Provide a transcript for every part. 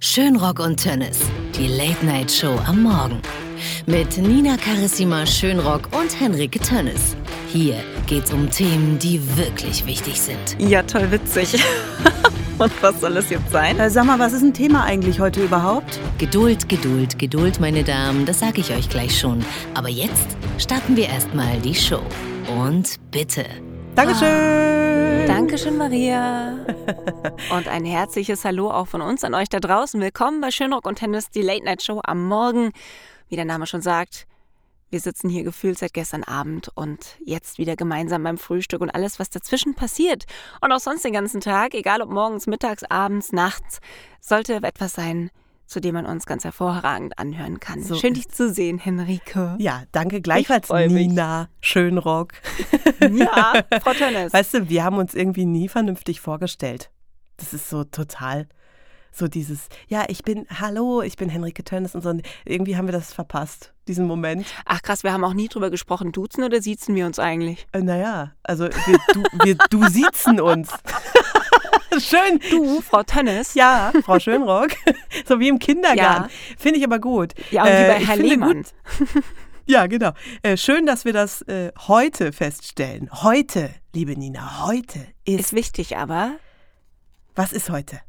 Schönrock und Tönnes, die Late-Night-Show am Morgen. Mit Nina Carissima Schönrock und Henrike Tönnes. Hier geht's um Themen, die wirklich wichtig sind. Ja, toll witzig. und was soll es jetzt sein? Äh, sag mal, was ist ein Thema eigentlich heute überhaupt? Geduld, Geduld, Geduld, meine Damen, das sage ich euch gleich schon. Aber jetzt starten wir erstmal die Show. Und bitte. Dankeschön. Dankeschön, Maria. Und ein herzliches Hallo auch von uns an euch da draußen. Willkommen bei Schönrock und Tennis, die Late Night Show am Morgen. Wie der Name schon sagt, wir sitzen hier gefühlt seit gestern Abend und jetzt wieder gemeinsam beim Frühstück und alles, was dazwischen passiert. Und auch sonst den ganzen Tag, egal ob morgens, mittags, abends, nachts, sollte etwas sein, zu dem man uns ganz hervorragend anhören kann. So Schön, dich zu sehen, Henrike. Ja, danke gleichfalls, Nina Schönrock. Ja, Frau Tönnes. Weißt du, wir haben uns irgendwie nie vernünftig vorgestellt. Das ist so total so dieses, ja, ich bin, hallo, ich bin Henrike Tönnes und so. Irgendwie haben wir das verpasst, diesen Moment. Ach krass, wir haben auch nie drüber gesprochen. Duzen oder siezen wir uns eigentlich? Äh, naja, also wir, du, wir du siezen uns. Schön. Du, Frau Tönnes. Ja, Frau Schönrock. so wie im Kindergarten. Ja. Finde ich aber gut. Ja, und äh, wie bei Herr Lehmann. Ja, genau. Äh, schön, dass wir das äh, heute feststellen. Heute, liebe Nina, heute ist. Ist wichtig, aber. Was ist heute?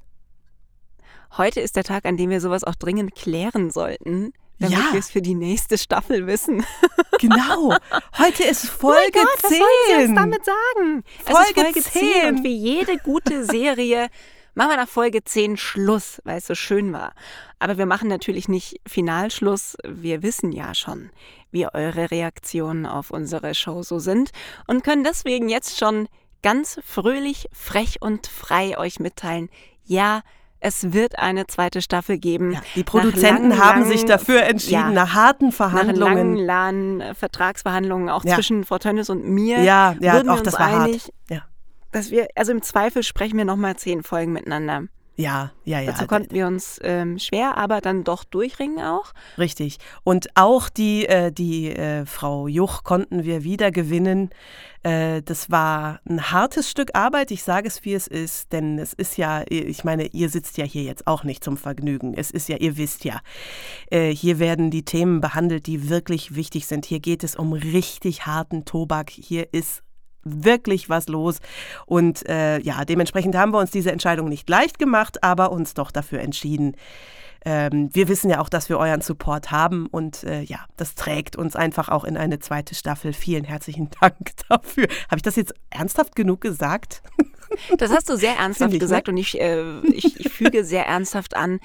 Heute ist der Tag, an dem wir sowas auch dringend klären sollten, damit ja. wir es für die nächste Staffel wissen. Genau. Heute ist Folge oh Gott, 10. Was wollen Sie uns damit sagen? Folge, es ist Folge 10. 10 und wie jede gute Serie machen wir nach Folge 10 Schluss, weil es so schön war. Aber wir machen natürlich nicht Finalschluss. Wir wissen ja schon, wie eure Reaktionen auf unsere Show so sind und können deswegen jetzt schon ganz fröhlich, frech und frei euch mitteilen, ja, es wird eine zweite Staffel geben. Ja, die Produzenten lang, haben sich dafür entschieden, ja, nach harten Verhandlungen. Nach langen, langen Vertragsverhandlungen, auch ja. zwischen Frau Tönnes und mir. Ja, ja, würden auch das war einig, hart. Ja. Dass wir, also im Zweifel sprechen wir nochmal zehn Folgen miteinander. Ja, ja, ja. Dazu konnten wir uns ähm, schwer, aber dann doch durchringen auch. Richtig. Und auch die, äh, die äh, Frau Juch konnten wir wieder gewinnen. Äh, das war ein hartes Stück Arbeit. Ich sage es, wie es ist, denn es ist ja, ich meine, ihr sitzt ja hier jetzt auch nicht zum Vergnügen. Es ist ja, ihr wisst ja, äh, hier werden die Themen behandelt, die wirklich wichtig sind. Hier geht es um richtig harten Tobak. Hier ist wirklich was los. Und äh, ja, dementsprechend haben wir uns diese Entscheidung nicht leicht gemacht, aber uns doch dafür entschieden. Ähm, wir wissen ja auch, dass wir euren Support haben und äh, ja, das trägt uns einfach auch in eine zweite Staffel. Vielen herzlichen Dank dafür. Habe ich das jetzt ernsthaft genug gesagt? Das hast du sehr ernsthaft ich, ne? gesagt ne? und ich, äh, ich, ich füge sehr ernsthaft an.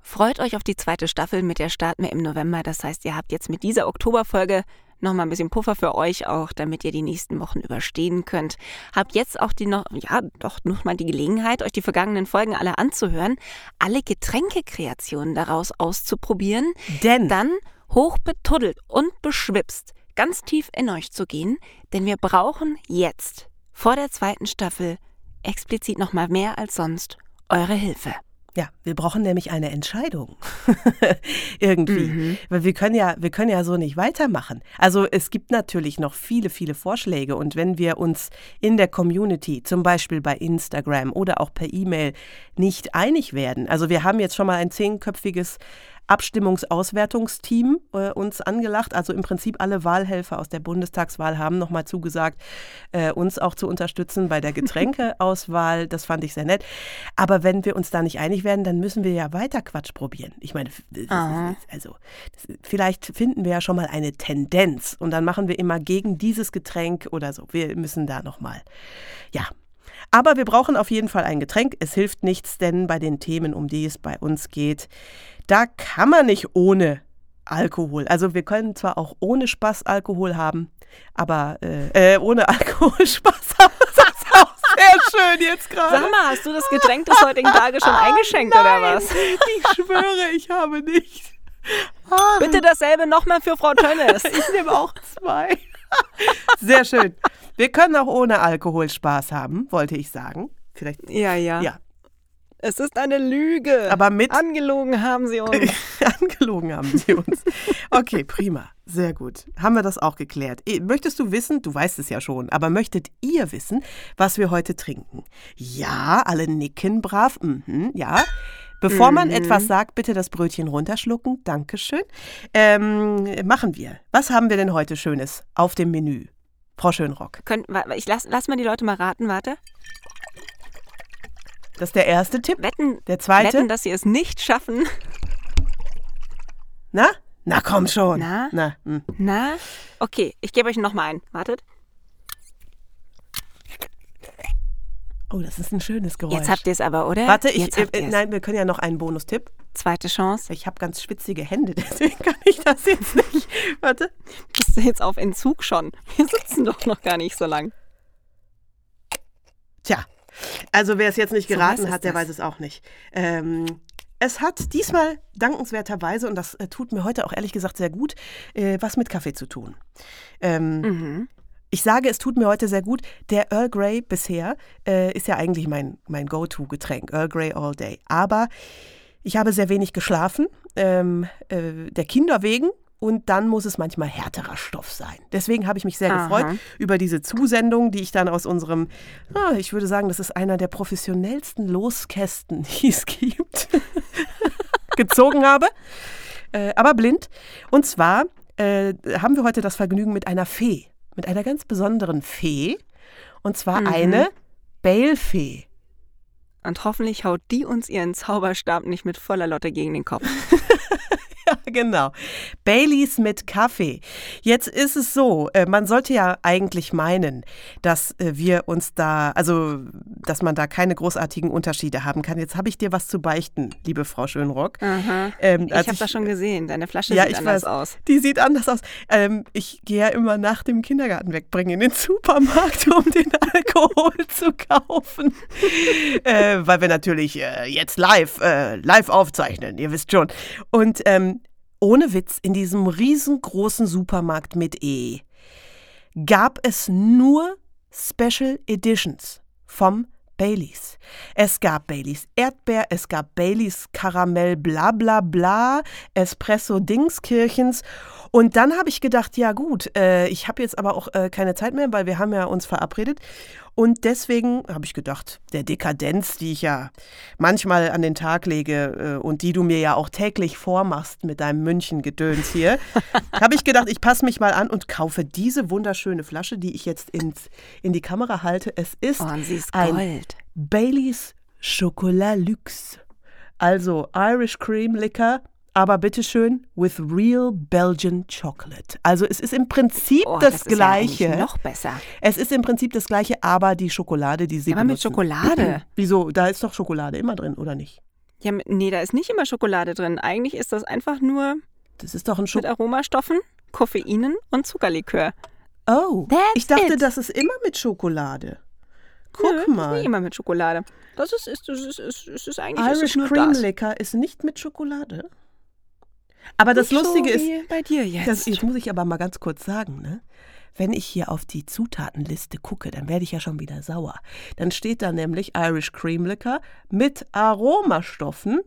Freut euch auf die zweite Staffel, mit der starten wir im November. Das heißt, ihr habt jetzt mit dieser Oktoberfolge nochmal ein bisschen Puffer für euch auch, damit ihr die nächsten Wochen überstehen könnt. Habt jetzt auch die noch, ja, doch noch mal die Gelegenheit, euch die vergangenen Folgen alle anzuhören, alle Getränkekreationen daraus auszuprobieren. Denn dann hochbetuddelt und beschwipst ganz tief in euch zu gehen, denn wir brauchen jetzt vor der zweiten Staffel explizit noch mal mehr als sonst eure Hilfe. Ja, wir brauchen nämlich eine Entscheidung. Irgendwie. Mhm. Weil wir können ja, wir können ja so nicht weitermachen. Also es gibt natürlich noch viele, viele Vorschläge. Und wenn wir uns in der Community, zum Beispiel bei Instagram oder auch per E-Mail, nicht einig werden, also wir haben jetzt schon mal ein zehnköpfiges Abstimmungsauswertungsteam äh, uns angelacht. Also im Prinzip alle Wahlhelfer aus der Bundestagswahl haben nochmal zugesagt, äh, uns auch zu unterstützen bei der Getränkeauswahl. Das fand ich sehr nett. Aber wenn wir uns da nicht einig werden, dann müssen wir ja weiter Quatsch probieren. Ich meine, also das, vielleicht finden wir ja schon mal eine Tendenz und dann machen wir immer gegen dieses Getränk oder so. Wir müssen da nochmal, ja, aber wir brauchen auf jeden Fall ein Getränk. Es hilft nichts, denn bei den Themen, um die es bei uns geht, da kann man nicht ohne Alkohol. Also wir können zwar auch ohne Spaß Alkohol haben, aber äh, äh, ohne Alkohol Spaß haben. Das ist auch sehr schön jetzt gerade. Sag mal, hast du das Getränk des heutigen Tages schon eingeschenkt Nein, oder was? Ich schwöre, ich habe nicht. Ah. Bitte dasselbe nochmal für Frau Tönnes. ich nehme auch zwei. Sehr schön. Wir können auch ohne Alkohol Spaß haben, wollte ich sagen. Vielleicht. Ja, ja. Ja. Es ist eine Lüge. Aber mit. Angelogen haben sie uns. Angelogen haben sie uns. Okay, prima. Sehr gut. Haben wir das auch geklärt. Möchtest du wissen, du weißt es ja schon, aber möchtet ihr wissen, was wir heute trinken? Ja, alle nicken brav. Mhm, ja. Bevor man etwas sagt, bitte das Brötchen runterschlucken. Dankeschön. Ähm, machen wir. Was haben wir denn heute Schönes auf dem Menü? Frau Schönrock. Könnt, wa- ich lass, lass mal die Leute mal raten, warte. Das ist der erste Tipp. Wetten, Der zweite? wetten, dass sie es nicht schaffen. Na? Na komm schon. Na? Na hm. Na? Okay, ich gebe euch noch mal einen. Wartet. Oh, das ist ein schönes Geräusch. Jetzt habt ihr es aber, oder? Warte, ich, äh, äh, nein, wir können ja noch einen Bonustipp. Zweite Chance. Ich habe ganz schwitzige Hände, deswegen kann ich das jetzt nicht. Warte. Bist du jetzt auf Entzug schon? Wir sitzen doch noch gar nicht so lang. Tja, also wer es jetzt nicht So geraten ist hat, der das. weiß es auch nicht. Ähm, es hat diesmal dankenswerterweise, und das äh, tut mir heute auch ehrlich gesagt sehr gut, äh, was mit Kaffee zu tun. Ähm, Mhm. Ich sage, es tut mir heute sehr gut. Der Earl Grey bisher äh, ist ja eigentlich mein, mein Go-To-Getränk, Earl Grey all day. Aber ich habe sehr wenig geschlafen, ähm, äh, der Kinder wegen. Und dann muss es manchmal härterer Stoff sein. Deswegen habe ich mich sehr Aha. gefreut über diese Zusendung, die ich dann aus unserem, ah, ich würde sagen, das ist einer der professionellsten Loskästen, die es gibt, gezogen habe. Äh, aber blind. Und zwar äh, haben wir heute das Vergnügen mit einer Fee, mit einer ganz besonderen Fee. Und zwar Mhm. eine Bellfee. Und hoffentlich haut die uns ihren Zauberstab nicht mit voller Lotte gegen den Kopf. Genau. Baileys mit Kaffee. Jetzt ist es so, äh, man sollte ja eigentlich meinen, dass äh, wir uns da, also, dass man da keine großartigen Unterschiede haben kann. Jetzt habe ich dir was zu beichten, liebe Frau Schönrock. Ähm, Ich als habe das schon gesehen. Deine Flasche Ja, sieht ich anders weiß. aus. Die sieht anders aus. Ähm, ich gehe ja immer nach dem Kindergarten wegbringen in den Supermarkt, um den Alkohol zu kaufen. äh, weil wir natürlich äh, jetzt live, äh, live aufzeichnen, ihr wisst schon. Und ähm, ohne Witz, in diesem riesengroßen Supermarkt mit E gab es nur Special Editions vom Baileys. Es gab Baileys Erdbeer, es gab Baileys Karamell bla bla bla, Espresso Dingskirchens. Und dann habe ich gedacht, ja gut, äh, ich habe jetzt aber auch äh, keine Zeit mehr, weil wir haben ja uns verabredet. Und deswegen habe ich gedacht, der Dekadenz, die ich ja manchmal an den Tag lege äh, und die du mir ja auch täglich vormachst mit deinem München-Gedöns hier, habe ich gedacht, ich passe mich mal an und kaufe diese wunderschöne Flasche, die ich jetzt ins, in die Kamera halte. Es ist Oh, ist ein. Baileys Chocolat Luxe. Also Irish Cream Liquor, aber bitteschön with real Belgian Chocolate. Also es ist im Prinzip Oh, das, ist ja eigentlich Gleiche. noch besser. es ist im Prinzip das Gleiche, aber die Schokolade, die sie Ja, aber mit benutzen. Schokolade. Wieso? Da ist doch Schokolade immer drin, oder nicht? Ja, mit, nee, da ist nicht immer Schokolade drin. Eigentlich ist das einfach nur Das ist doch ein mit Schokolade. Aromastoffen, Koffeinen und Zuckerlikör. Oh, That's ich dachte, it. das ist immer mit Schokolade. Guck Nö, Das ist mal. nie immer mit Schokolade. Das ist, ist, das ist, ist, ist, eigentlich Irish Cream das. Liquor ist nicht mit Schokolade. Aber das Nicht Lustige so ist, bei dir jetzt. Das, jetzt muss ich aber mal ganz kurz sagen, ne? Wenn ich hier auf die Zutatenliste gucke, dann werde ich ja schon wieder sauer. Dann steht da nämlich Irish Cream Liquor mit Aromastoffen,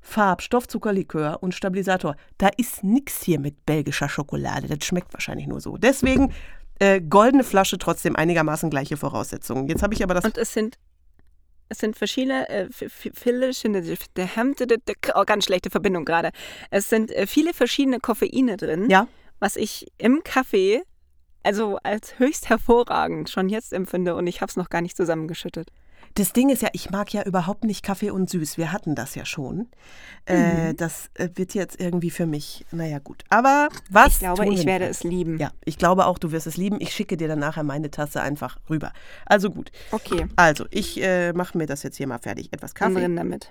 Farbstoff, Zuckerlikör und Stabilisator. Da ist nichts hier mit belgischer Schokolade. Das schmeckt wahrscheinlich nur so. Deswegen äh, goldene Flasche, trotzdem einigermaßen gleiche Voraussetzungen. Jetzt habe ich aber das. Und es sind, es sind verschiedene, äh, viele, oh, ganz schlechte Verbindung gerade. Es sind äh, viele verschiedene Koffeine drin, ja, was ich im Kaffee also als höchst hervorragend schon jetzt empfinde und ich habe es noch gar nicht zusammengeschüttet. Das Ding ist ja, ich mag ja überhaupt nicht Kaffee und süß. Wir hatten das ja schon. Äh, Mhm. das äh, wird jetzt irgendwie für mich, naja gut. Aber was? Ich glaube, ich werde es lieben. Ja, ich glaube auch, du wirst es lieben. Ich schicke dir dann nachher meine Tasse einfach rüber. Also gut. Okay, Also, ich äh, mache mir das jetzt hier mal fertig. Etwas Kaffee. drin damit.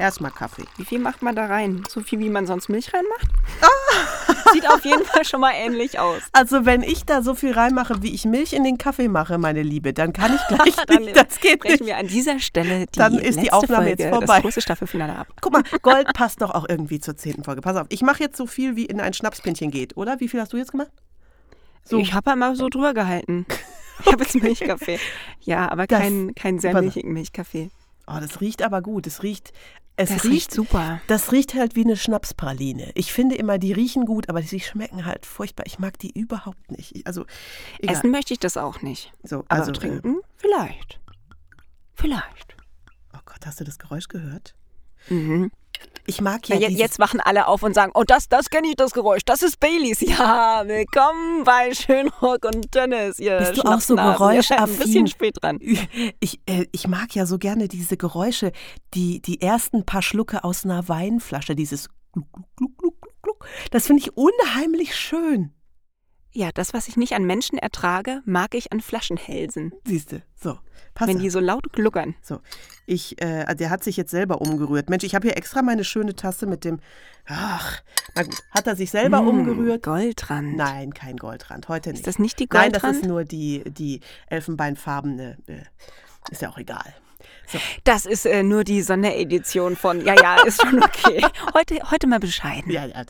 Erstmal Kaffee. Wie viel macht man da rein? So viel, wie man sonst Milch reinmacht? Ah! Sieht auf jeden Fall schon mal ähnlich aus. Also, wenn ich da so viel reinmache, wie ich Milch in den Kaffee mache, meine Liebe, dann kann ich gleich Dann nicht. Das geht brechen nicht. wir an dieser Stelle die Dann ist die Aufnahme Folge, jetzt vorbei. das große Staffelfinale ab. Guck mal, Gold passt doch auch irgendwie zur zehnten Folge. Pass auf, ich mache jetzt so viel, wie in ein Schnapspinchen geht, oder? Wie viel hast du jetzt gemacht? So. Ich habe mal so drüber gehalten. Ich habe jetzt Milchkaffee. Ja, aber Das- kein, kein sehr milchigen Milchkaffee. Oh, das riecht aber gut. Es riecht, es Das riecht, riecht super. das riecht halt wie eine Schnapspraline. Ich finde immer, die riechen gut, aber sie schmecken halt furchtbar. Ich mag die überhaupt nicht. Ich- Also, egal. Essen möchte ich das auch nicht. so, Aber also, trinken? Vielleicht. Vielleicht. Äh, Oh Gott, hast du das Geräusch gehört? Mhm. Ich mag ja, Ja, jetzt wachen alle auf und sagen, oh, das, das kenne ich, das Geräusch, das ist Baileys. Ja, willkommen bei Schönrock und Dennis. Ihr Bist du auch so seid Ein geräuschaffin? bisschen spät dran. Ich, äh, ich mag ja so gerne diese Geräusche, die, die ersten paar Schlucke aus einer Weinflasche, dieses Gluck, Gluck, Gluck, Gluck, Gluck. Das finde ich unheimlich schön. Ja, das, was ich nicht an Menschen ertrage, mag ich an Flaschenhälsen. Siehste, so. Pass Wenn auf. die so laut gluckern. So, ich, äh, der hat sich jetzt selber umgerührt. Mensch, ich habe hier extra meine schöne Tasse mit dem. Ach, na gut, hat er sich selber Mm, umgerührt? Goldrand. Nein, kein Goldrand, heute nicht. Ist das nicht die Nein, das Goldrand? ist nur die, die elfenbeinfarbene. Äh, ist ja auch egal. Das ist äh, nur die Sonderedition von, ja, ja, ist schon okay. Heute, heute mal bescheiden. Ja, ja.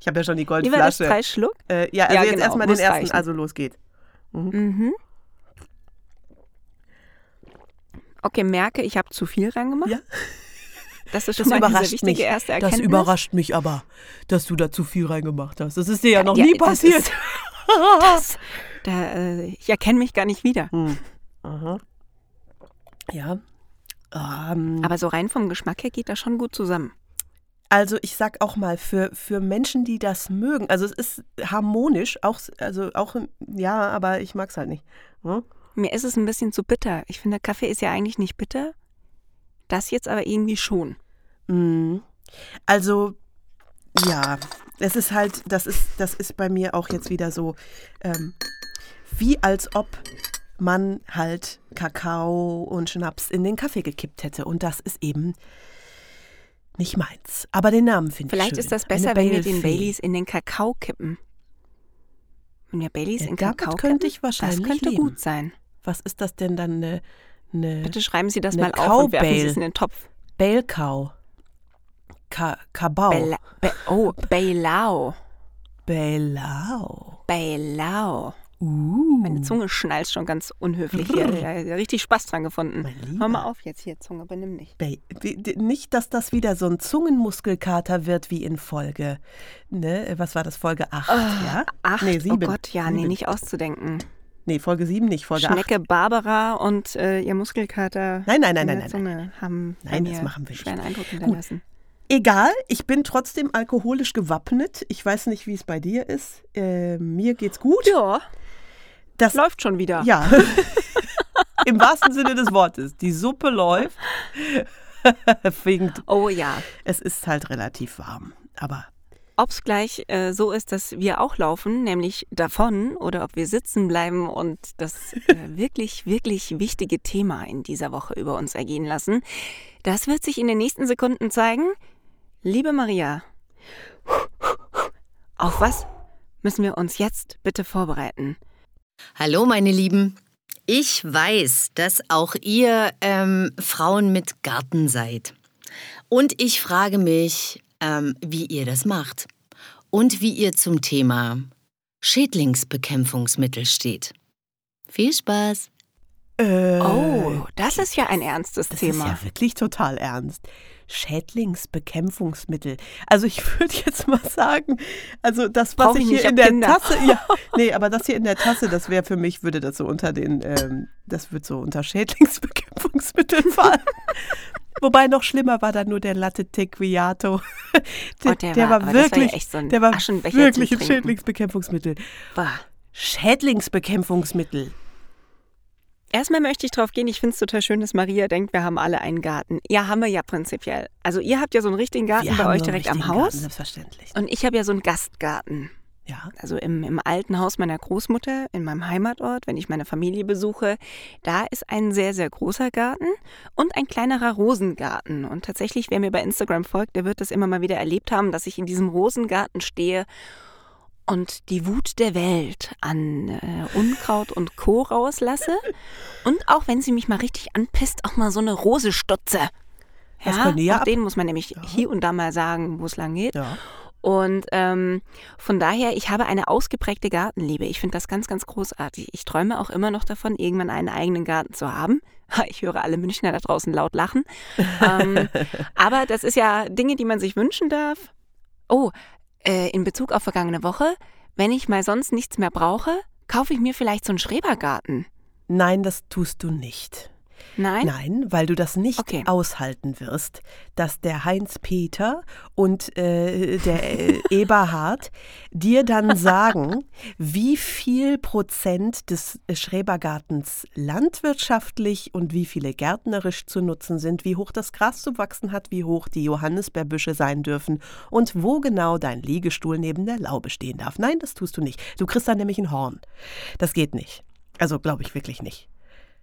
Ich habe ja schon die Wie war das? Goldflasche. Drei Schluck? Äh, ja, also Ja, jetzt genau, erstmal den ersten. reichen. Also los geht's. Mhm. Okay, merke, ich habe zu viel reingemacht. Ja. Das ist Das schon mal diese überrascht wichtige mich. erste Das Erkenntnis. überrascht mich aber, dass du da zu viel reingemacht hast. Das ist dir ja noch Ja, nie das passiert. ist- Das, da, äh, ich erkenne mich gar nicht wieder. Hm. Aha. Ja. Ähm, Aber so rein vom Geschmack her geht das schon gut zusammen. also ich sag auch mal, für, für Menschen, die das mögen, also es ist harmonisch, auch, also auch, ja, aber ich mag's halt nicht. Hm? Mir ist es ein bisschen zu bitter. Ich finde, Kaffee ist ja eigentlich nicht bitter. Das jetzt aber irgendwie schon. Mhm. Also, ja, es ist halt, das ist, das ist bei mir auch jetzt wieder so, ähm, wie als ob man halt Kakao und Schnaps in den Kaffee gekippt hätte. Und das ist eben nicht meins. Aber den Namen finde ich Vielleicht schön. ist das besser, wenn wir den. Baileys in den Kakao kippen. Wenn wir Baileys Ja, in Kakao könnte kippen, ich wahrscheinlich das könnte leben. gut sein. Was ist das denn dann? Eine, eine Bitte schreiben Sie das mal auf und werfen Sie Cowbell. es in den Topf. Bale-Cow. Ka Kabau. Bela Be oh, Bailau. Bailau. Bailau. Uh. Meine Zunge schnallt schon ganz unhöflich hier. Ja, richtig Spaß dran gefunden. Hör mal auf jetzt hier, Zunge, benimm dich. Nicht, dass das wieder so ein Zungenmuskelkater wird wie in Folge, ne, was war das, Folge 8, ja? Ach, nee, oh 7. Gott, ja, nee, nicht auszudenken. Nee, Folge 7 nicht, Folge 8. Schnecke Barbara und äh, ihr Muskelkater Nein, nein, nein, in nein, der nein, Zunge haben Nein, das machen wir nicht. schweren Eindruck hinterlassen. Egal, ich bin trotzdem alkoholisch gewappnet. Ich weiß nicht, wie es bei dir ist. Äh, mir geht's gut. Ja, Das, läuft schon wieder. ja. Im wahrsten Sinne des Wortes. Die Suppe läuft. Oh ja. es ist halt relativ warm. Aber Ob es gleich äh, so ist, dass wir auch laufen, nämlich davon, oder ob wir sitzen bleiben und das äh, wirklich, wirklich wichtige Thema in dieser Woche über uns ergehen lassen, das wird sich in den nächsten Sekunden zeigen. Liebe Maria, auf was müssen wir uns jetzt bitte vorbereiten? Hallo, meine Lieben. Ich weiß, dass auch ihr ähm, Frauen mit Garten seid. Und ich frage mich, ähm, wie ihr das macht und wie ihr zum Thema Schädlingsbekämpfungsmittel steht. Viel Spaß! äh, Oh, das ist ja ein ernstes das Thema. ist ja wirklich total ernst. Schädlingsbekämpfungsmittel. Also ich würde jetzt mal sagen, also das, was Brauch ich hier in der Kinder. Tasse, ja, nee, aber das hier in der Tasse, das wäre für mich, würde das so unter den, ähm, das wird so unter Schädlingsbekämpfungsmitteln fallen. Wobei noch schlimmer war da nur der Latte Tequiato. Der, Oh, der der war- war, das war ja wirklich, so ein der war wirklich ein. Schädlingsbekämpfungsmittel. Bah. Schädlingsbekämpfungsmittel. Erstmal möchte ich drauf gehen, ich finde es total schön, dass Maria denkt, wir haben alle einen Garten. Ja, haben wir ja prinzipiell. Also ihr habt ja so einen richtigen Garten Wir bei euch direkt am Haus. Garten, selbstverständlich. Und ich habe ja so einen Gastgarten. Ja. Also im, im alten Haus meiner Großmutter, in meinem Heimatort, wenn ich meine Familie besuche, da ist ein sehr, sehr großer Garten und ein kleinerer Rosengarten. Und tatsächlich, wer mir bei Instagram folgt, der wird das immer mal wieder erlebt haben, dass ich in diesem Rosengarten stehe und die Wut der Welt an äh, Unkraut und Co. rauslasse. Und auch wenn sie mich mal richtig anpisst, auch mal so eine Rose stutze. Können die ja auch denen muss man nämlich hier und da mal sagen, wo es lang geht. Ja. Und ähm, von daher, ich habe eine ausgeprägte Gartenliebe. Ich finde das ganz, ganz großartig. Ich träume auch immer noch davon, irgendwann einen eigenen Garten zu haben. Ich höre alle Münchner da draußen laut lachen. ähm, aber das ist ja Dinge, die man sich wünschen darf. Oh, äh, in Bezug auf vergangene Woche, wenn ich mal sonst nichts mehr brauche, kaufe ich mir vielleicht so einen Schrebergarten. Nein, das tust du nicht. Nein? Nein, weil du das nicht Okay. aushalten wirst, dass der Heinz-Peter und äh, der äh, Eberhard dir dann sagen, wie viel Prozent des Schrebergartens landwirtschaftlich und wie viele gärtnerisch zu nutzen sind, wie hoch das Gras zu wachsen hat, wie hoch die Johannisbeerbüsche sein dürfen und wo genau dein Liegestuhl neben der Laube stehen darf. Nein, das tust du nicht. Du kriegst dann nämlich ein Horn. Das geht nicht. Also glaube ich wirklich nicht.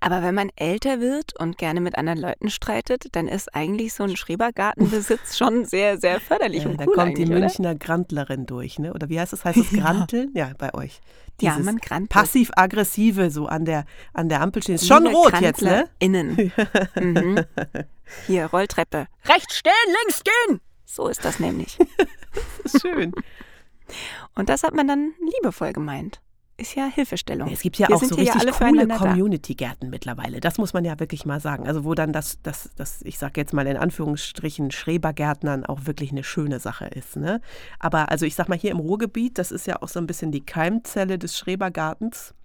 Aber wenn man älter wird und gerne mit anderen Leuten streitet, dann ist eigentlich so ein Schrebergartenbesitz schon sehr, sehr förderlich Ja, und da cool kommt die oder? Münchner Grantlerin durch, ne? Oder wie heißt es? Heißt es Granteln? Ja, bei euch. Ja, Dieses man grantelt. Passiv-aggressive so an der, an der Ampel stehen. Ist schon Liebe rot jetzt, ne? Innen. mhm. Hier, Rolltreppe. Rechts stehen, links gehen! So ist das nämlich. Schön. Und das hat man dann liebevoll gemeint. Ist ja Hilfestellung. Es gibt ja Wir auch so ja richtig alle coole. Community-Gärten mittlerweile. Das muss man ja wirklich mal sagen. Also wo dann das, das, das ich sage jetzt mal in Anführungsstrichen, Schrebergärtnern auch wirklich eine schöne Sache ist. Ne? Aber also ich sag mal hier im Ruhrgebiet, das ist ja auch so ein bisschen die Keimzelle des Schrebergartens.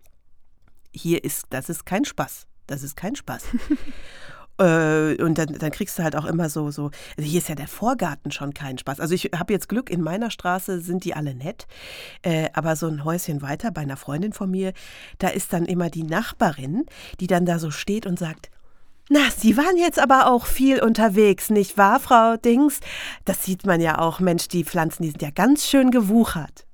Hier ist, das ist kein Spaß. Das ist kein Spaß. Äh, und dann, dann kriegst du halt auch immer so, so, also hier ist ja der Vorgarten schon kein Spaß. Also ich habe jetzt Glück, in meiner Straße sind die alle nett, äh, aber so ein Häuschen weiter bei einer Freundin von mir, da ist dann immer die Nachbarin, die dann da so steht und sagt, na, Sie waren jetzt aber auch viel unterwegs, nicht wahr, Frau Dings? Das sieht man ja auch, Mensch, die Pflanzen, die sind ja ganz schön gewuchert.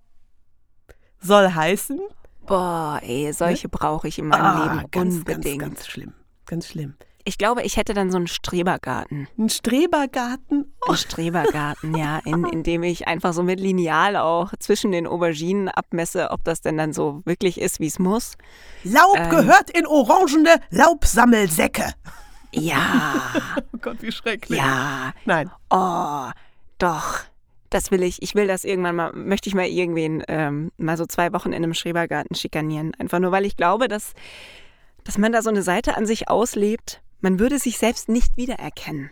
Soll heißen, Boah, ey, solche brauche ich in meinem ah, Leben ganz, unbedingt. ganz, ganz schlimm, ganz schlimm. Ich glaube, ich hätte dann so einen Strebergarten. Ein Strebergarten, oh, Ein Strebergarten, ja, in, in dem ich einfach so mit Lineal auch zwischen den Auberginen abmesse, ob das denn dann so wirklich ist, wie es muss. Laub Ähm. gehört in orangene Laubsammelsäcke. Ja, Oh Gott, wie schrecklich. ja, Nein. oh, doch. Das will ich. Ich will das irgendwann mal, möchte ich mal irgendwen ähm, mal so zwei Wochen in einem Schrebergarten schikanieren. Einfach nur, weil ich glaube, dass, dass man da so eine Seite an sich auslebt. Man würde sich selbst nicht wiedererkennen.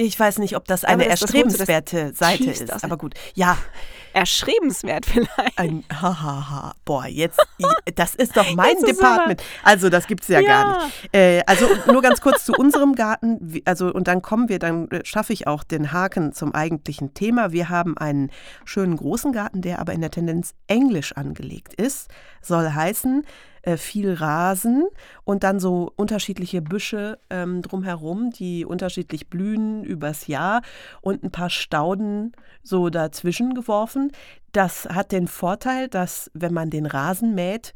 Ich weiß nicht, ob das eine das- du, das erstrebenswerte Seite ist. aus- Aber gut. Ja, Erschrebenswert vielleicht. ein Hahaha. Boah, jetzt, das ist doch mein Jetzt Department. Also, das gibt's ja, Ja. gar nicht. Äh, also, nur ganz kurz zu unserem Garten. Also, und dann kommen wir, dann äh, schaffe ich auch den Haken zum eigentlichen Thema. Wir haben einen schönen großen Garten, der aber in der Tendenz englisch angelegt ist. Soll heißen, äh, viel Rasen und dann so unterschiedliche Büsche ähm, drumherum, die unterschiedlich blühen übers Jahr und ein paar Stauden so dazwischen geworfen. Das hat den Vorteil, dass wenn man den Rasen mäht,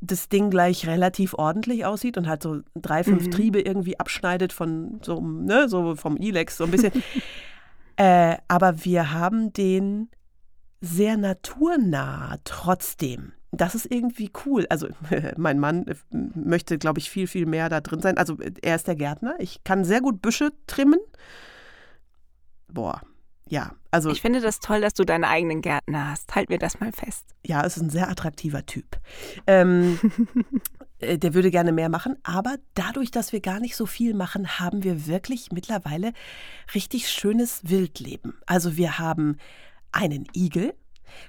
das Ding gleich relativ ordentlich aussieht und halt so drei, fünf Mhm. Triebe irgendwie abschneidet von so, ne, so vom Ilex, so ein bisschen. äh, aber wir haben den sehr naturnah trotzdem. Das ist irgendwie cool. Also mein Mann äh, möchte, glaube ich, viel, viel mehr da drin sein. Also er ist der Gärtner. Ich kann sehr gut Büsche trimmen. Boah, ja. Also Ich finde das toll, dass du deinen eigenen Gärtner hast. Halt mir das mal fest. ja, es ist ein sehr attraktiver Typ. Ähm, äh, der würde gerne mehr machen, aber dadurch, dass wir gar nicht so viel machen, haben wir wirklich mittlerweile richtig schönes Wildleben. Also wir haben einen Igel.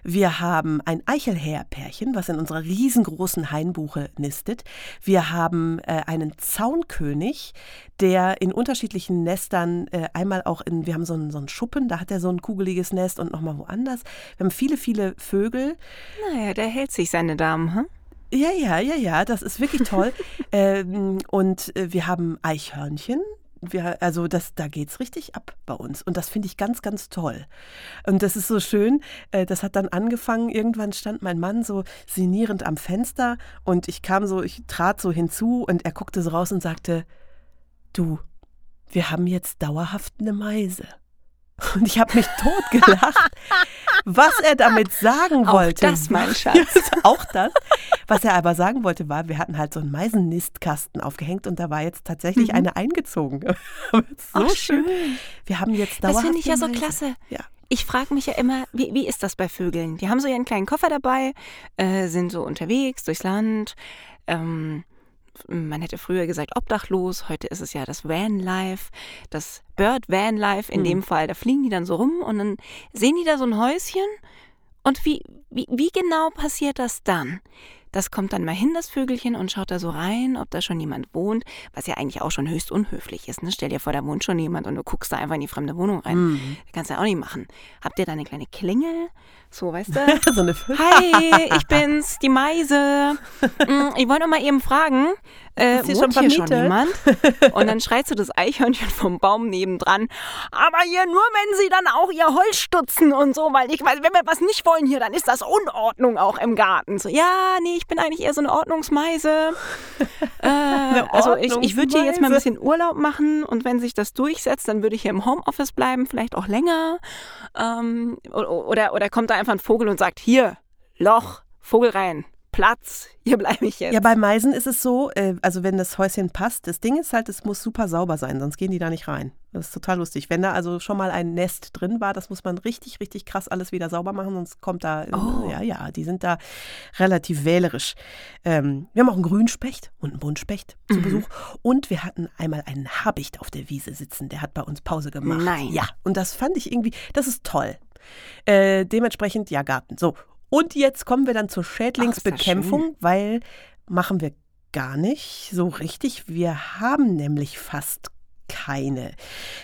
Wir haben ein Eichelhäherpärchen, was in unserer riesengroßen Hainbuche nistet. Wir haben äh, einen Zaunkönig, der in unterschiedlichen Nestern äh, einmal auch in, wir haben so einen, so einen Schuppen, da hat er so ein kugeliges Nest und nochmal woanders. Wir haben viele, viele Vögel. Naja, der hält sich seine Damen, hm? Ja, ja, ja, ja, das ist wirklich toll. ähm, und äh, wir haben Eichhörnchen. Wir, also das, da geht's richtig ab bei uns. Und das finde ich ganz, ganz toll. Und das ist so schön. Äh, das hat dann angefangen. Irgendwann stand mein Mann so sinnierend am Fenster und ich kam so, ich trat so hinzu und er guckte so raus und sagte, du, wir haben jetzt dauerhaft eine Meise. Und ich habe mich totgelacht, was er damit sagen Auch wollte. das, mein Schatz. Auch das. Was er aber sagen wollte, war, wir hatten halt so einen Meisennistkasten aufgehängt und da war jetzt tatsächlich Mhm. eine eingezogen. so Ach, schön. schön. Wir haben jetzt Das dauerhaft finde ich ja so klasse. Ja. Ich frage mich ja immer, wie, wie ist das bei Vögeln? Die haben so ihren kleinen Koffer dabei, äh, sind so unterwegs durchs Land. Ähm, man hätte früher gesagt obdachlos, heute ist es ja das Vanlife, das Bird Vanlife in Mhm. dem Fall. Da fliegen die dann so rum und dann sehen die da so ein Häuschen. Und wie, wie, wie genau passiert das dann? Das kommt dann mal hin, das Vögelchen, und schaut da so rein, ob da schon jemand wohnt, was ja eigentlich auch schon höchst unhöflich ist. Ne? Stell dir vor, da wohnt schon jemand und du guckst da einfach in die fremde Wohnung rein. Mhm. Das kannst du ja auch nicht machen. Habt ihr da eine kleine Klingel? So, weißt du? so eine Hi, ich bin's, die Meise. Mm, ich wollte noch mal eben fragen, äh, ist hier wohnt schon hier schon jemand? Und dann schreit so das Eichhörnchen vom Baum nebendran, aber hier nur, wenn sie dann auch ihr Holz stutzen und so, weil ich weiß, wenn wir was nicht wollen hier, dann ist das Unordnung auch im Garten. So, ja, nee, ich bin eigentlich eher so eine Ordnungsmeise. äh, eine also ich, ich würde hier jetzt mal ein bisschen Urlaub machen und wenn sich das durchsetzt, dann würde ich hier im Homeoffice bleiben, vielleicht auch länger. Ähm, oder, oder kommt da einfach ein Vogel und sagt, hier, Loch, Vogel rein. Platz, hier bleibe ich jetzt. Ja, bei Meisen ist es so, äh, also wenn das Häuschen passt, das Ding ist halt, es muss super sauber sein, sonst gehen die da nicht rein. Das ist total lustig. Wenn da also schon mal ein Nest drin war, das muss man richtig, richtig krass alles wieder sauber machen, sonst kommt da, oh. ja, ja, die sind da relativ wählerisch. Ähm, wir haben auch einen Grünspecht und einen Buntspecht mhm. zu Besuch und wir hatten einmal einen Habicht auf der Wiese sitzen, der hat bei uns Pause gemacht. Nein. Ja, und das fand ich irgendwie, das ist toll. Äh, dementsprechend, ja, Garten. So, und jetzt kommen wir dann zur Schädlingsbekämpfung, Ach, weil machen wir gar nicht so richtig. Wir haben nämlich fast keine.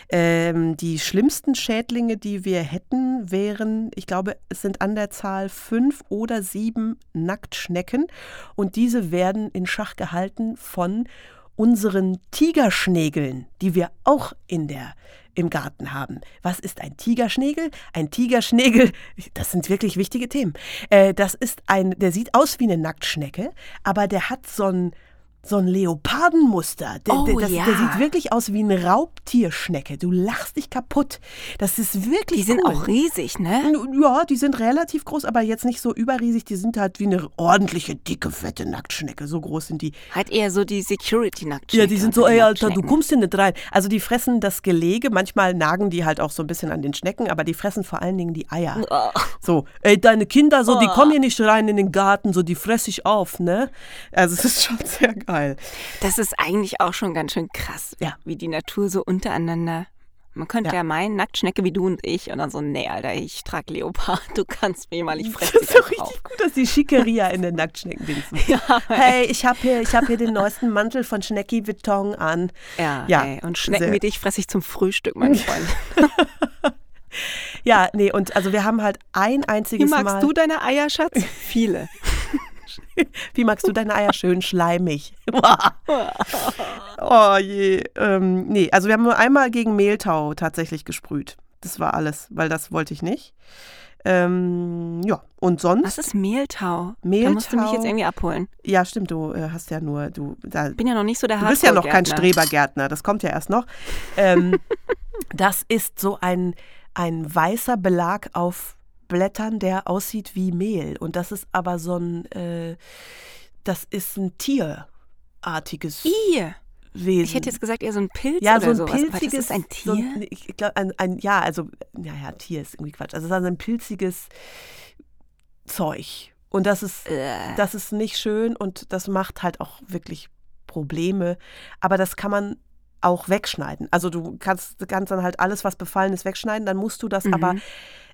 Ähm, die schlimmsten Schädlinge, die wir hätten, wären, ich glaube, es sind an der Zahl fünf oder sieben Nacktschnecken und diese werden in Schach gehalten von unseren Tigerschnägeln, die wir auch in der im Garten haben. Was ist ein Tigerschnägel? Ein Tigerschnägel, das sind wirklich wichtige Themen. Äh, das ist ein, der sieht aus wie eine Nacktschnecke, aber der hat so ein so ein Leopardenmuster. Der, oh, das, ja. der sieht wirklich aus wie eine Raubtierschnecke. Du lachst dich kaputt. Das ist wirklich Die sind cool. auch riesig, ne? Ja, die sind relativ groß, aber jetzt nicht so überriesig. Die sind halt wie eine ordentliche, dicke, fette Nacktschnecke. So groß sind die. Halt eher so die Security-Nacktschnecke. Ja, die sind so, ey, Alter, du kommst hier nicht rein. Also die fressen das Gelege. Manchmal nagen die halt auch so ein bisschen an den Schnecken, aber die fressen vor allen Dingen die Eier. Oh. So, ey, deine Kinder, so, die oh. kommen hier nicht rein in den Garten, so, die fresse ich auf, ne? Also es ist schon sehr geil geil. Das ist eigentlich auch schon ganz schön krass, ja. wie die Natur so untereinander. Man könnte ja. ja meinen, Nacktschnecke wie du und ich. Und dann so, nee, Alter, ich trage Leopard, du kannst mich mal, ich fresse Das ist doch richtig auf. gut, dass die Schickeria in den Nacktschnecken dingsen. Ja, hey, ich habe hier, hab hier den neuesten Mantel von Schnecki Vuitton an. Ja, ja ey, und Schnecken sehr. wie dich fresse ich zum Frühstück, mein Freund. ja, nee, und also wir haben halt ein einziges Mal. Wie magst Mal du deine Eier, Schatz? Viele. Wie magst du deine Eier schön schleimig? oh je. Ähm, nee, also wir haben nur einmal gegen Mehltau tatsächlich gesprüht. Das war alles, weil das wollte ich nicht. Ähm, ja, und sonst? Was ist Mehltau? Mehltau. Da musst du mich jetzt irgendwie abholen. Ja, stimmt, du äh, hast ja nur, du. Da, bin ja noch nicht so der Du bist ja noch kein Strebergärtner, das kommt ja erst noch. Ähm, das ist so ein, ein weißer Belag auf Blättern, der aussieht wie Mehl. Und das ist aber so ein, äh, das ist ein tierartiges. I. Wesen. Ich hätte jetzt gesagt, eher so ein Pilz ja, oder so ein sowas. pilziges. das ist ein Tier? So ein, ich glaube, ein, ein, ja, also, naja, Tier ist irgendwie Quatsch. Also, es ist also ein pilziges Zeug. Und das ist, äh. das ist nicht schön und das macht halt auch wirklich Probleme. Aber das kann man auch wegschneiden. Also, du kannst, kannst dann halt alles, was befallen ist, wegschneiden. Dann musst du das mhm. aber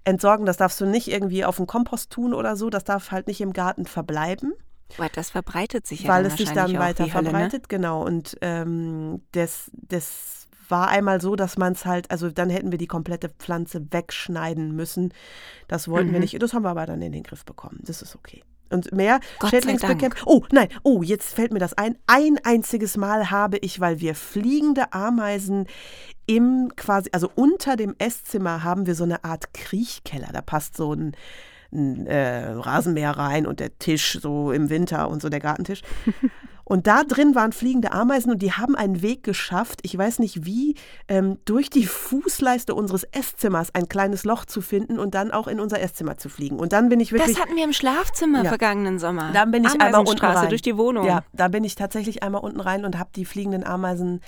entsorgen. Das darfst du nicht irgendwie auf den Kompost tun oder so. Das darf halt nicht im Garten verbleiben. Weil das verbreitet sich ja Weil es sich dann weiter verbreitet, Hölle, ne? genau. Und ähm, das, das war einmal so, dass man es halt, also dann hätten wir die komplette Pflanze wegschneiden müssen. Das wollten mhm. wir nicht. Das haben wir aber dann in den Griff bekommen. Das ist okay. Und mehr Schädlingsbekämpfung. Oh, nein, oh, jetzt fällt mir das ein. Ein einziges Mal habe ich, weil wir fliegende Ameisen im quasi, also unter dem Esszimmer haben wir so eine Art Kriechkeller. Da passt so ein, ein äh, Rasenmäher rein und der Tisch so im Winter und so der Gartentisch. Und da drin waren fliegende Ameisen und die haben einen Weg geschafft, ich weiß nicht wie, ähm, durch die Fußleiste unseres Esszimmers ein kleines Loch zu finden und dann auch in unser Esszimmer zu fliegen. Und dann bin ich wirklich. Das hatten wir im Schlafzimmer ja. vergangenen Sommer. Dann bin ich einmal unten rein. durch die Wohnung. Ja, da bin ich tatsächlich einmal unten rein und habe die fliegenden Ameisen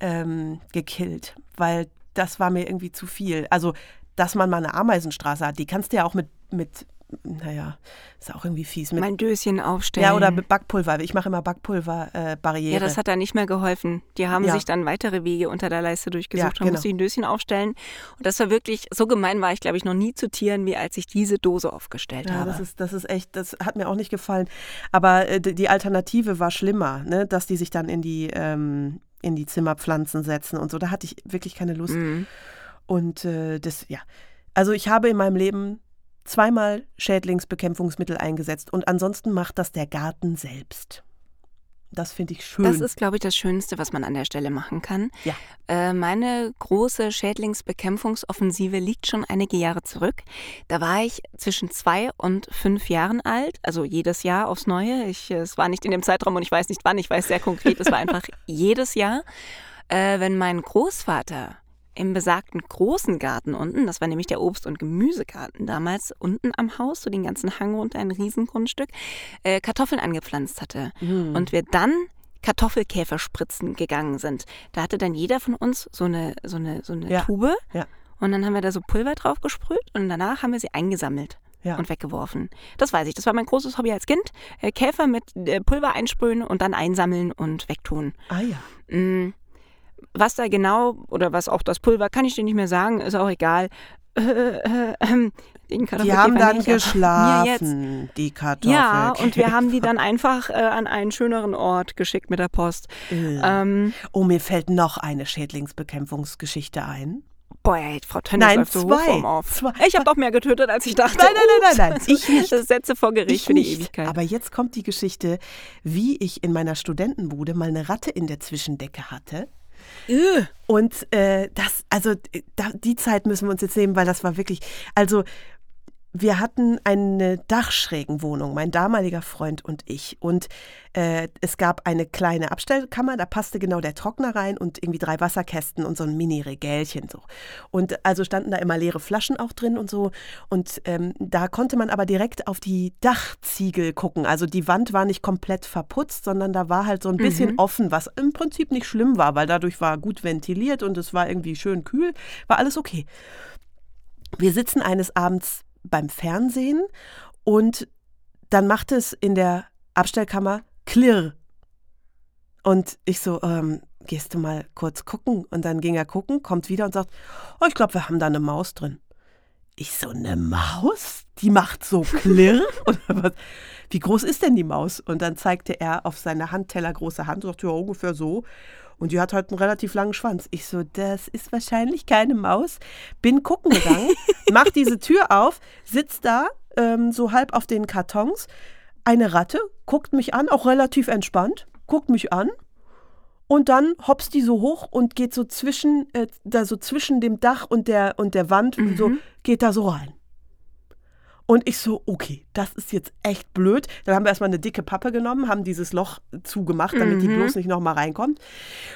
ähm, gekillt, weil das war mir irgendwie zu viel. Also, dass man mal eine Ameisenstraße hat, die kannst du ja auch mit, mit naja, ist auch irgendwie fies. Mit, Mein Döschen aufstellen. ja, oder mit Backpulver. Ich mache immer Backpulver-Barriere. Äh. Ja, das hat da nicht mehr geholfen. Die haben Ja. sich dann weitere Wege unter der Leiste durchgesucht Ja, und genau. musste ich ein Döschen aufstellen. Und das war wirklich, so gemein war ich, glaube ich, noch nie zu Tieren, wie als ich diese Dose aufgestellt Ja, habe. das ist, das ist echt, das hat mir auch nicht gefallen. Aber äh, die die Alternative war schlimmer, ne? dass die sich dann in die, ähm, in die Zimmerpflanzen setzen und so. Da hatte ich wirklich keine Lust. Mhm. Und äh, das, ja. Also ich habe in meinem Leben zweimal Schädlingsbekämpfungsmittel eingesetzt und ansonsten macht das der Garten selbst. Das finde ich schön. Das ist, glaube ich, das Schönste, was man an der Stelle machen kann. Ja. Äh, meine große Schädlingsbekämpfungsoffensive liegt schon einige Jahre zurück. Da war ich zwischen zwei und fünf Jahren alt, also jedes Jahr aufs Neue. Ich, äh, es war nicht in dem Zeitraum und ich weiß nicht wann, ich weiß sehr konkret, es war einfach jedes Jahr. Äh, wenn mein Großvater im besagten großen Garten unten, das war nämlich der Obst- und Gemüsegarten damals, unten am Haus, so den ganzen Hang runter, ein Riesengrundstück, äh, Kartoffeln angepflanzt hatte. Mhm. Und wir dann Kartoffelkäferspritzen gegangen sind. Da hatte dann jeder von uns so eine, so eine, so eine Ja. Tube. Ja. Und dann haben wir da so Pulver drauf gesprüht und danach haben wir sie eingesammelt Ja. und weggeworfen. Das weiß ich. Das war mein großes Hobby als Kind. Äh, Käfer mit äh, Pulver einsprühen und dann einsammeln und wegtun. ah ja. Was da genau oder was auch das Pulver, kann ich dir nicht mehr sagen, ist auch egal. Äh, äh, äh, Die haben dann nicht, geschlafen, die Kartoffeln. Ja, und wir haben die dann einfach äh, an einen schöneren Ort geschickt mit der Post. Ähm, Oh, mir fällt noch eine Schädlingsbekämpfungsgeschichte ein. boah, ey, Frau Tönnes Nein, läuft zwei. auf. Zwei. Ich habe doch mehr getötet, als ich dachte. Nein, nein, nein, nein, nein, ich nicht. Das Sätze vor Gericht Ich für die nicht. Ewigkeit. Aber jetzt kommt die Geschichte, wie ich in meiner Studentenbude mal eine Ratte in der Zwischendecke hatte. Und äh, das, also da, die Zeit müssen wir uns jetzt nehmen, weil das war wirklich, also wir hatten eine Dachschrägenwohnung, mein damaliger Freund und ich. Und äh, es gab eine kleine Abstellkammer, da passte genau der Trockner rein und irgendwie drei Wasserkästen und so ein Mini-Regälchen so. Und also standen da immer leere Flaschen auch drin und so. Und ähm, da konnte man aber direkt auf die Dachziegel gucken. Also die Wand war nicht komplett verputzt, sondern da war halt so ein bisschen offen, was im Prinzip nicht schlimm war, weil dadurch war gut ventiliert und es war irgendwie schön kühl. War alles okay. Wir sitzen eines Abends beim Fernsehen und dann macht es in der Abstellkammer Klirr. Und ich so, ähm, gehst du mal kurz gucken? Und dann ging er gucken, kommt wieder und sagt, oh, ich glaube, wir haben da eine Maus drin. Ich so, eine Maus? Die macht so Klirr? Oder was? Wie groß ist denn die Maus? Und dann zeigte er auf seine handtellergroße Hand und sagte, ja, ungefähr so. Und die hat halt einen relativ langen Schwanz. Ich so, das ist wahrscheinlich keine Maus. Bin gucken gegangen, mach diese Tür auf, sitz da, ähm, so halb auf den Kartons. Eine Ratte guckt mich an, auch relativ entspannt, guckt mich an. Und dann hops die so hoch und geht so zwischen, äh, da so zwischen dem Dach und der, und der Wand, so, geht da so rein. Und ich so, okay, das ist jetzt echt blöd. Dann haben wir erstmal eine dicke Pappe genommen, haben dieses Loch zugemacht, damit die bloß nicht nochmal reinkommt.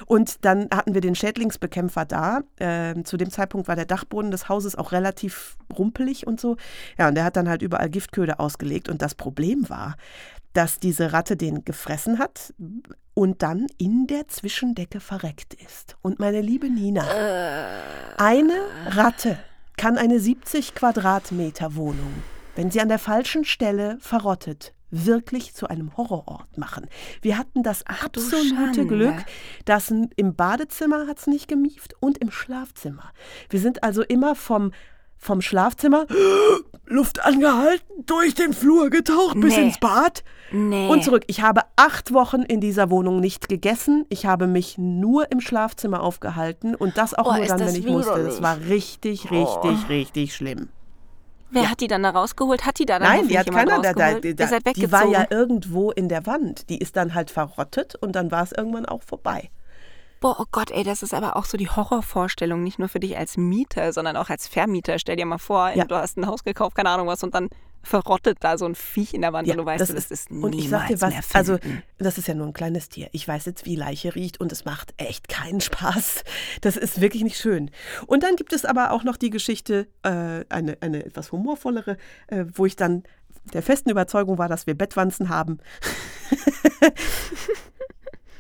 Und dann hatten wir den Schädlingsbekämpfer da. Ähm, zu dem Zeitpunkt war der Dachboden des Hauses auch relativ rumpelig und so. Ja, und der hat dann halt überall Giftköder ausgelegt. Und das Problem war, dass diese Ratte den gefressen hat und dann in der Zwischendecke verreckt ist. Und meine liebe Nina, eine Ratte kann eine 70 Quadratmeter Wohnung, wenn sie an der falschen Stelle verrottet, wirklich zu einem Horrorort machen. Wir hatten das absolute. Glück, dass im Badezimmer hat es nicht gemieft und im Schlafzimmer. Wir sind also immer vom, vom Schlafzimmer Luft angehalten, durch den Flur getaucht bis Nee. ins Bad nee. und zurück. Ich habe acht Wochen in dieser Wohnung nicht gegessen. Ich habe mich nur im Schlafzimmer aufgehalten und das auch Oh, nur dann, wenn ich musste. Das war richtig, richtig, richtig schlimm. Wer hat die dann da rausgeholt? Hat die da dann Nein, die hat keiner. Da, da, da, seid die war ja irgendwo in der Wand. Die ist dann halt verrottet und dann war es irgendwann auch vorbei. Boah, oh Gott, ey, das ist aber auch so die Horrorvorstellung, nicht nur für dich als Mieter, sondern auch als Vermieter. Stell dir mal vor, Ja. du hast ein Haus gekauft, keine Ahnung was, und dann verrottet da so ein Viech in der Wand und du weißt, das, ist, das ist und ich sag dir niemals was, mehr also das ist ja nur ein kleines Tier. Ich weiß jetzt, wie Leiche riecht und es macht echt keinen Spaß. Das ist wirklich nicht schön. Und dann gibt es aber auch noch die Geschichte, äh, eine, eine etwas humorvollere, äh, wo ich dann der festen Überzeugung war, dass wir Bettwanzen haben.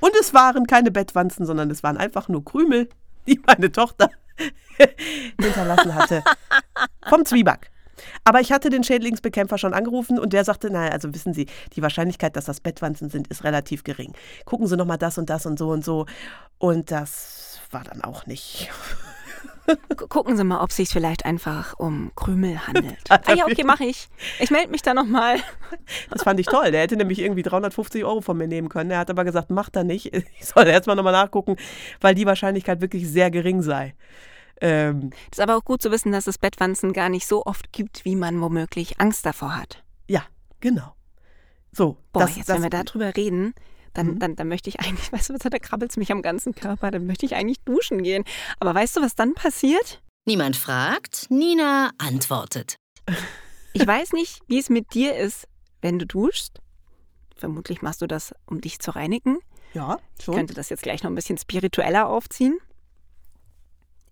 und es waren keine Bettwanzen, sondern es waren einfach nur Krümel, die meine Tochter hinterlassen hatte. Vom Zwieback. Aber ich hatte den Schädlingsbekämpfer schon angerufen und der sagte, naja, also wissen Sie, die Wahrscheinlichkeit, dass das Bettwanzen sind, ist relativ gering. Gucken Sie nochmal das und das und so und so. Und das war dann auch nicht. Gucken Sie mal, ob es sich vielleicht einfach um Krümel handelt. ah ja, okay, mache ich. Ich melde mich da nochmal. Das fand ich toll. Der hätte nämlich irgendwie 350 Euro von mir nehmen können. Er hat aber gesagt, mach da nicht. Ich soll jetzt mal nochmal nachgucken, weil die Wahrscheinlichkeit wirklich sehr gering sei. Ähm, das ist aber auch gut zu wissen, dass es Bettwanzen gar nicht so oft gibt, wie man womöglich Angst davor hat. Ja, genau. So, Boah, das, jetzt, das, wenn wir darüber reden, dann, mhm. dann, dann möchte ich eigentlich, weißt du was, da krabbelt es mich am ganzen Körper, dann möchte ich eigentlich duschen gehen. Aber weißt du, was dann passiert? Niemand fragt, Nina antwortet. Ich weiß nicht, wie es mit dir ist, wenn du duschst. Vermutlich machst du das, um dich zu reinigen. Ja, schon. Ich könnte das jetzt gleich noch ein bisschen spiritueller aufziehen.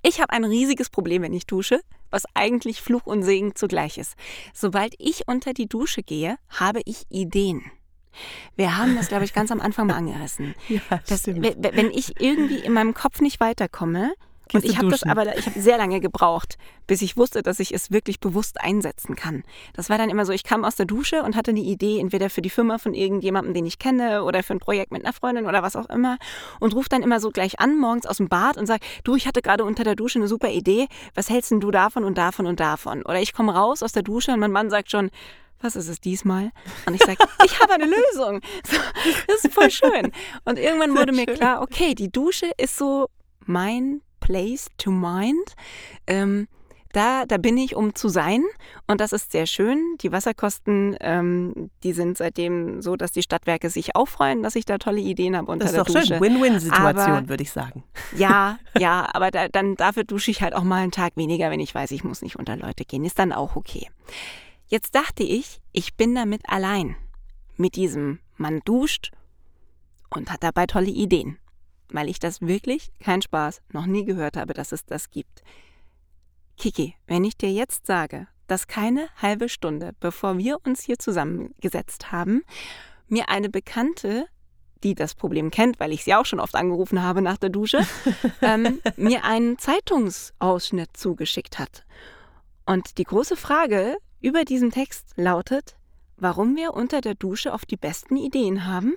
Ich habe ein riesiges Problem, wenn ich dusche, was eigentlich Fluch und Segen zugleich ist. Sobald ich unter die Dusche gehe, habe ich Ideen. Wir haben das, glaube ich, ganz am Anfang mal angerissen. Ja, das, stimmt. Wenn ich irgendwie in meinem Kopf nicht weiterkomme, und ich habe das aber, ich habe sehr lange gebraucht, bis ich wusste, dass ich es wirklich bewusst einsetzen kann. Das war dann immer so, ich kam aus der Dusche und hatte eine Idee, entweder für die Firma von irgendjemandem, den ich kenne, oder für ein Projekt mit einer Freundin oder was auch immer, und rufe dann immer so gleich an, morgens aus dem Bad und sage, du, ich hatte gerade unter der Dusche eine super Idee, was hältst denn du davon und davon und davon? Oder ich komme raus aus der Dusche und mein Mann sagt schon, was ist es diesmal? Und ich sage, ich habe eine Lösung. So, das ist voll schön. Und irgendwann wurde mir klar, okay, die Dusche ist so mein place to mind. Ähm, da, da bin ich, um zu sein. Und das ist sehr schön. Die Wasserkosten, ähm, die sind seitdem so, dass die Stadtwerke sich auch freuen, dass ich da tolle Ideen habe unter das ist der doch Dusche. schön. Win-Win-Situation, würde ich sagen. Ja, ja, aber da, dann dafür dusche ich halt auch mal einen Tag weniger, wenn ich weiß, ich muss nicht unter Leute gehen. Ist dann auch okay. Jetzt dachte ich, ich bin damit allein. Mit diesem, man duscht und hat dabei tolle Ideen weil ich das wirklich, kein Spaß, noch nie gehört habe, dass es das gibt. Kiki, wenn ich dir jetzt sage, dass keine halbe Stunde, bevor wir uns hier zusammengesetzt haben, mir eine Bekannte, die das Problem kennt, weil ich sie auch schon oft angerufen habe nach der Dusche, ähm, mir einen Zeitungsausschnitt zugeschickt hat. Und die große Frage über diesen Text lautet, warum wir unter der Dusche auf die besten Ideen haben?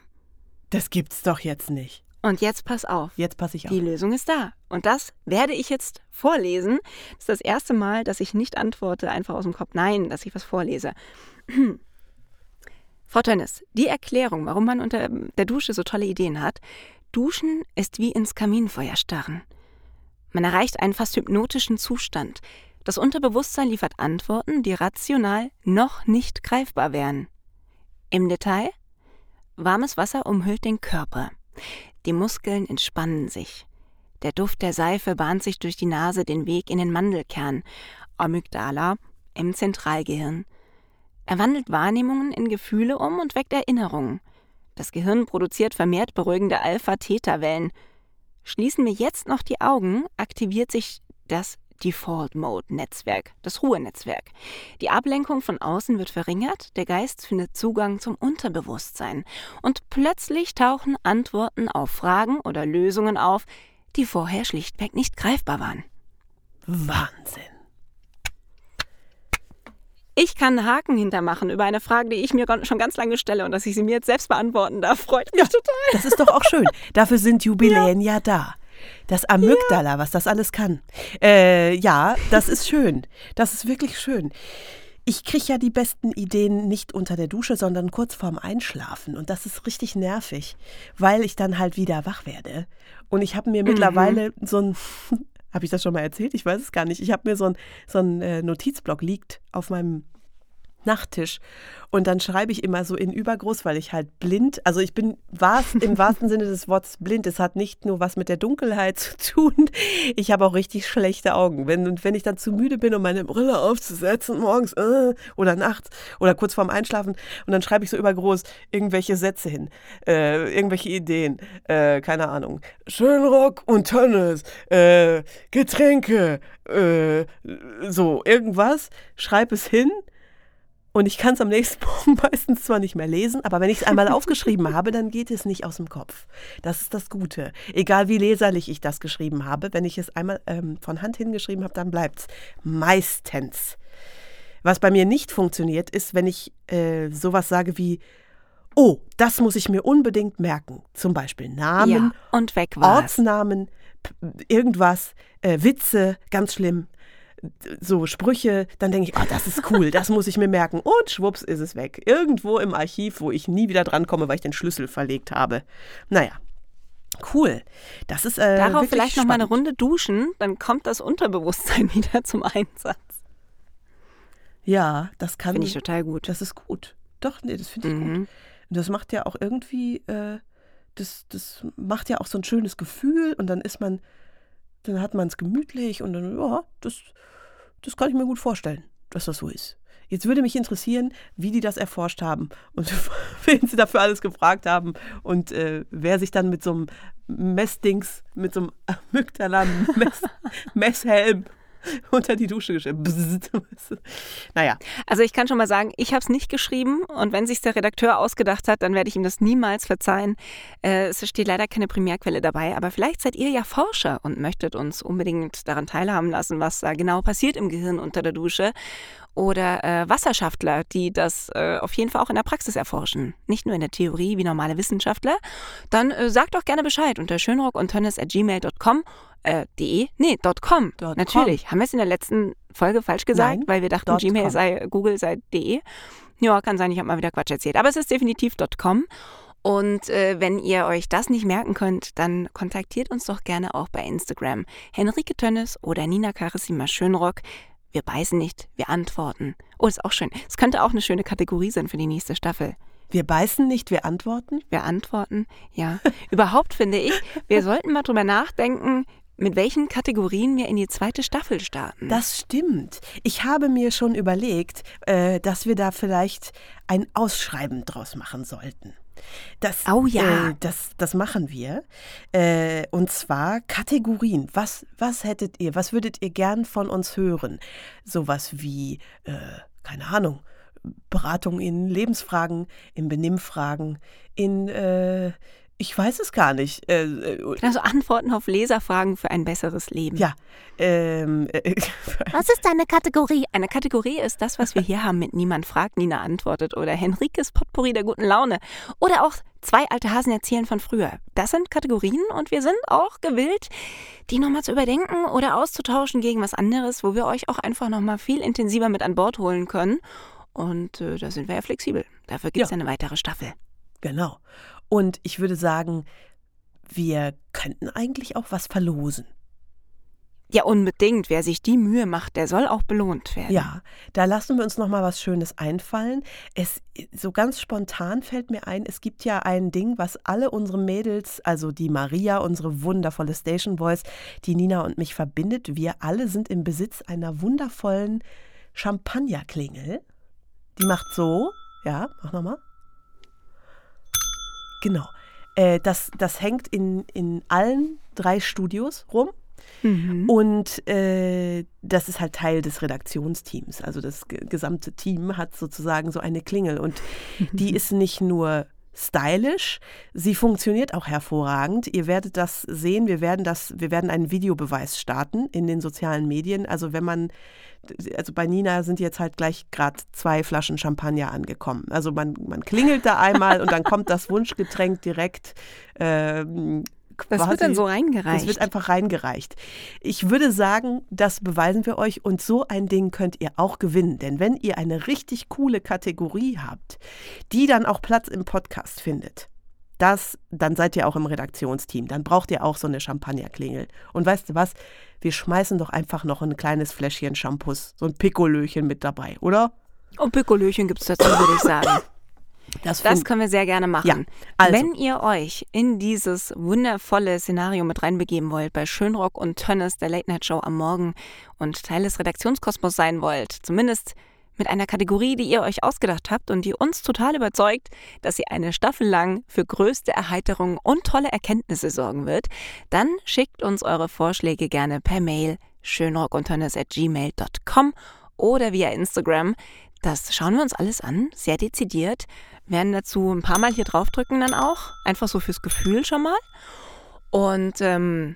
Das gibt's doch jetzt nicht. Und jetzt pass auf. Jetzt passe ich auf. Die Lösung ist da. Und das werde ich jetzt vorlesen. Das ist das erste Mal, dass ich nicht antworte einfach aus dem Kopf. Nein, dass ich was vorlese. Frau Tönnes, die Erklärung, warum man unter der Dusche so tolle Ideen hat. Duschen ist wie ins Kaminfeuer starren. Man erreicht einen fast hypnotischen Zustand. Das Unterbewusstsein liefert Antworten, die rational noch nicht greifbar wären. Im Detail? Warmes Wasser umhüllt den Körper. Die Muskeln entspannen sich. Der Duft der Seife bahnt sich durch die Nase den Weg in den Mandelkern, Amygdala, im Zentralgehirn. Er wandelt Wahrnehmungen in Gefühle um und weckt Erinnerungen. Das Gehirn produziert vermehrt beruhigende Alpha-Theta-Wellen. Schließen wir jetzt noch die Augen, aktiviert sich das Default Mode Netzwerk, das Ruhenetzwerk. Die Ablenkung von außen wird verringert, der Geist findet Zugang zum Unterbewusstsein und plötzlich tauchen Antworten auf Fragen oder Lösungen auf, die vorher schlichtweg nicht greifbar waren. Wahnsinn. Ich kann einen Haken hintermachen über eine Frage, die ich mir schon ganz lange stelle und dass ich sie mir jetzt selbst beantworten darf, freut mich ja, total. Das ist doch auch schön. Dafür sind Jubiläen ja, ja da. Das Amygdala, ja. was das alles kann. Äh, ja, das ist schön. Das ist wirklich schön. Ich kriege ja die besten Ideen nicht unter der Dusche, sondern kurz vorm Einschlafen. Und das ist richtig nervig, weil ich dann halt wieder wach werde. Und ich habe mir mhm. mittlerweile so ein, habe ich das schon mal erzählt? Ich weiß es gar nicht. Ich habe mir so ein, so ein äh, Notizblock liegt auf meinem Nachttisch. Und dann schreibe ich immer so in Übergroß, weil ich halt blind, also ich bin was, im wahrsten Sinne des Wortes blind. Es hat nicht nur was mit der Dunkelheit zu tun, ich habe auch richtig schlechte Augen. Wenn, und wenn ich dann zu müde bin, um meine Brille aufzusetzen, morgens äh, oder nachts oder kurz vorm Einschlafen, und dann schreibe ich so übergroß irgendwelche Sätze hin, äh, irgendwelche Ideen, äh, keine Ahnung. Schönrock und Tönnes, äh, Getränke, äh, so irgendwas, schreibe es hin und ich kann es am nächsten Morgen meistens zwar nicht mehr lesen, aber wenn ich es einmal aufgeschrieben habe, dann geht es nicht aus dem Kopf. Das ist das Gute. Egal wie leserlich ich das geschrieben habe, wenn ich es einmal ähm, von Hand hingeschrieben habe, dann bleibt es. Meistens. Was bei mir nicht funktioniert, ist, wenn ich äh, sowas sage wie, oh, das muss ich mir unbedingt merken. Zum Beispiel Namen, ja, und weg war's. Ortsnamen, irgendwas, äh, Witze, ganz schlimm so Sprüche, dann denke ich, oh, das ist cool, das muss ich mir merken. Und schwupps ist es weg. Irgendwo im Archiv, wo ich nie wieder drankomme, weil ich den Schlüssel verlegt habe. Naja. Cool. Das ist äh, Darauf vielleicht noch mal eine Runde duschen, dann kommt das Unterbewusstsein wieder zum Einsatz. Ja, das kann. Finde ich total gut. Das ist gut. Doch, nee, das finde ich mhm. gut. Und das macht ja auch irgendwie, äh, das, das macht ja auch so ein schönes Gefühl und dann ist man dann hat man es gemütlich und dann, ja, das, das kann ich mir gut vorstellen, dass das so ist. Jetzt würde mich interessieren, wie die das erforscht haben und wen sie dafür alles gefragt haben und äh, wer sich dann mit so einem Messdings, mit so einem Amygdala-Messhelm unter die Dusche geschrieben. naja. Also ich kann schon mal sagen, ich habe es nicht geschrieben und wenn sich der Redakteur ausgedacht hat, dann werde ich ihm das niemals verzeihen. Äh, es steht leider keine Primärquelle dabei, aber vielleicht seid ihr ja Forscher und möchtet uns unbedingt daran teilhaben lassen, was da genau passiert im Gehirn unter der Dusche oder äh, Wasserschaftler, die das äh, auf jeden Fall auch in der Praxis erforschen. Nicht nur in der Theorie wie normale Wissenschaftler. Dann äh, sagt doch gerne Bescheid unter schönrock und gmail.com. Äh, de? Nee, .com. Dot Natürlich. Com. Haben wir es in der letzten Folge falsch gesagt, Nein, weil wir dachten, Gmail com. sei Google sei de. Ja, kann sein, ich habe mal wieder Quatsch erzählt. Aber es ist definitiv .com. Und äh, wenn ihr euch das nicht merken könnt, dann kontaktiert uns doch gerne auch bei Instagram. Henrike Tönnes oder Nina Carissima Schönrock. Wir beißen nicht, wir antworten. Oh, ist auch schön. Es könnte auch eine schöne Kategorie sein für die nächste Staffel. Wir beißen nicht, wir antworten? Wir antworten, ja. Überhaupt finde ich, wir sollten mal drüber nachdenken, mit welchen Kategorien wir in die zweite Staffel starten. Das stimmt. Ich habe mir schon überlegt, äh, dass wir da vielleicht ein Ausschreiben draus machen sollten. Das, oh ja. Äh, das, das machen wir. Äh, und zwar Kategorien. Was, was hättet ihr, was würdet ihr gern von uns hören? Sowas wie, äh, keine Ahnung, Beratung in Lebensfragen, in Benimmfragen, in äh, ich weiß es gar nicht. Äh, äh also Antworten auf Leserfragen für ein besseres Leben. Ja. Ähm, äh, was ist eine Kategorie? Eine Kategorie ist das, was wir hier haben mit Niemand fragt, Nina antwortet oder Henrikes Potpourri der guten Laune oder auch zwei alte Hasen erzählen von früher. Das sind Kategorien und wir sind auch gewillt, die nochmal zu überdenken oder auszutauschen gegen was anderes, wo wir euch auch einfach nochmal viel intensiver mit an Bord holen können. Und äh, da sind wir ja flexibel. Dafür gibt es ja. eine weitere Staffel. Genau. Und ich würde sagen, wir könnten eigentlich auch was verlosen. Ja, unbedingt. Wer sich die Mühe macht, der soll auch belohnt werden. Ja, da lassen wir uns noch mal was Schönes einfallen. Es so ganz spontan fällt mir ein, es gibt ja ein Ding, was alle unsere Mädels, also die Maria, unsere wundervolle Station Voice, die Nina und mich verbindet. Wir alle sind im Besitz einer wundervollen Champagnerklingel. Die macht so, ja, mach noch mal. Genau. Äh, das, das hängt in, in allen drei Studios rum. Mhm. Und äh, das ist halt Teil des Redaktionsteams. Also das gesamte Team hat sozusagen so eine Klingel. Und die ist nicht nur stylisch. Sie funktioniert auch hervorragend. Ihr werdet das sehen. Wir werden das, wir werden einen Videobeweis starten in den sozialen Medien. Also wenn man, also bei Nina sind jetzt halt gleich gerade zwei Flaschen Champagner angekommen. Also man, man klingelt da einmal und dann kommt das Wunschgetränk direkt ähm, quasi. Das wird dann so reingereicht. Das wird einfach reingereicht. Ich würde sagen, das beweisen wir euch und so ein Ding könnt ihr auch gewinnen. Denn wenn ihr eine richtig coole Kategorie habt, die dann auch Platz im Podcast findet, das, dann seid ihr auch im Redaktionsteam. Dann braucht ihr auch so eine Champagnerklingel. Und weißt du was? Wir schmeißen doch einfach noch ein kleines Fläschchen Shampoos, so ein Pikolöchen mit dabei, oder? Und Pikolöchen gibt es dazu, würde ich sagen. Das, das können wir sehr gerne machen. Ja, also. Wenn ihr euch in dieses wundervolle Szenario mit reinbegeben wollt, bei Schönrock und Tönnes, der Late Night Show am Morgen und Teil des Redaktionskosmos sein wollt, zumindest mit einer Kategorie, die ihr euch ausgedacht habt und die uns total überzeugt, dass sie eine Staffel lang für größte Erheiterung und tolle Erkenntnisse sorgen wird, dann schickt uns eure Vorschläge gerne per Mail schönrockundtönnes.gmail.com oder via Instagram. Das schauen wir uns alles an, sehr dezidiert werden dazu ein paar Mal hier draufdrücken dann auch. Einfach so fürs Gefühl schon mal. Und ähm,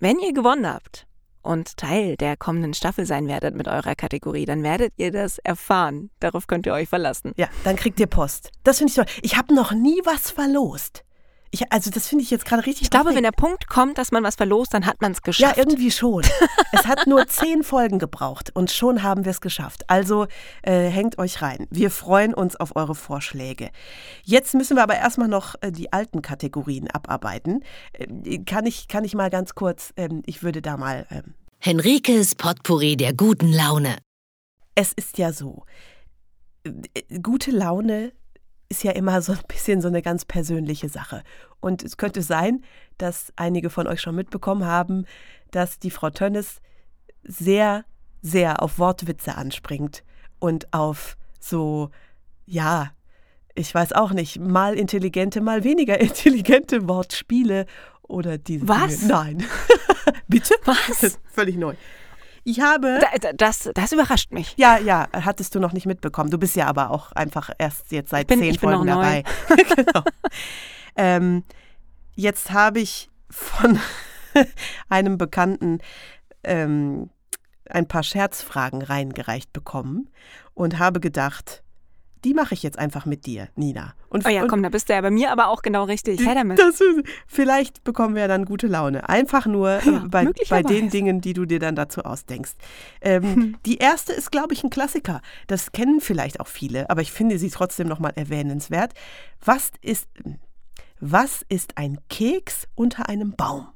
wenn ihr gewonnen habt, und Teil der kommenden Staffel sein werdet mit eurer Kategorie, dann werdet ihr das erfahren. Darauf könnt ihr euch verlassen. Ja, dann kriegt ihr Post. Das finde ich toll. Ich habe noch nie was verlost. Ich, also das finde ich jetzt gerade richtig. Ich glaube, wenn der Punkt kommt, dass man was verlost, dann hat man es geschafft. Ja, irgendwie schon. es hat nur zehn Folgen gebraucht und schon haben wir es geschafft. Also äh, hängt euch rein. Wir freuen uns auf eure Vorschläge. Jetzt müssen wir aber erstmal noch äh, die alten Kategorien abarbeiten. Äh, kann, ich, kann ich mal ganz kurz, ähm, ich würde da mal. Ähm, Henrikes Potpourri der guten Laune. es ist ja so, äh, gute Laune ist ja immer so ein bisschen so eine ganz persönliche Sache. Und es könnte sein, dass einige von euch schon mitbekommen haben, dass die Frau Tönnes sehr, sehr auf Wortwitze anspringt und auf so, ja, ich weiß auch nicht, mal intelligente, mal weniger intelligente Wortspiele oder diese Was? Dinge. Nein. Bitte? Was? Völlig neu. Ich habe. Da- da- Das, das überrascht mich. Ja, ja, hattest du noch nicht mitbekommen. Du bist ja aber auch einfach erst jetzt seit bin- zehn Folgen dabei. genau. ähm, jetzt habe ich von einem Bekannten ähm, ein paar Scherzfragen reingereicht bekommen und habe gedacht, die mache ich jetzt einfach mit dir, Nina. Und, Oh ja, und komm, da bist du ja bei mir aber auch genau richtig. Her damit. das vielleicht bekommen wir dann gute Laune. Einfach nur äh, Ja, bei, den Dingen, die du dir dann dazu ausdenkst. Ähm, die erste ist, glaube ich, ein Klassiker. Das kennen vielleicht auch viele, aber ich finde sie trotzdem nochmal erwähnenswert. Was ist, was ist ein Keks unter einem Baum?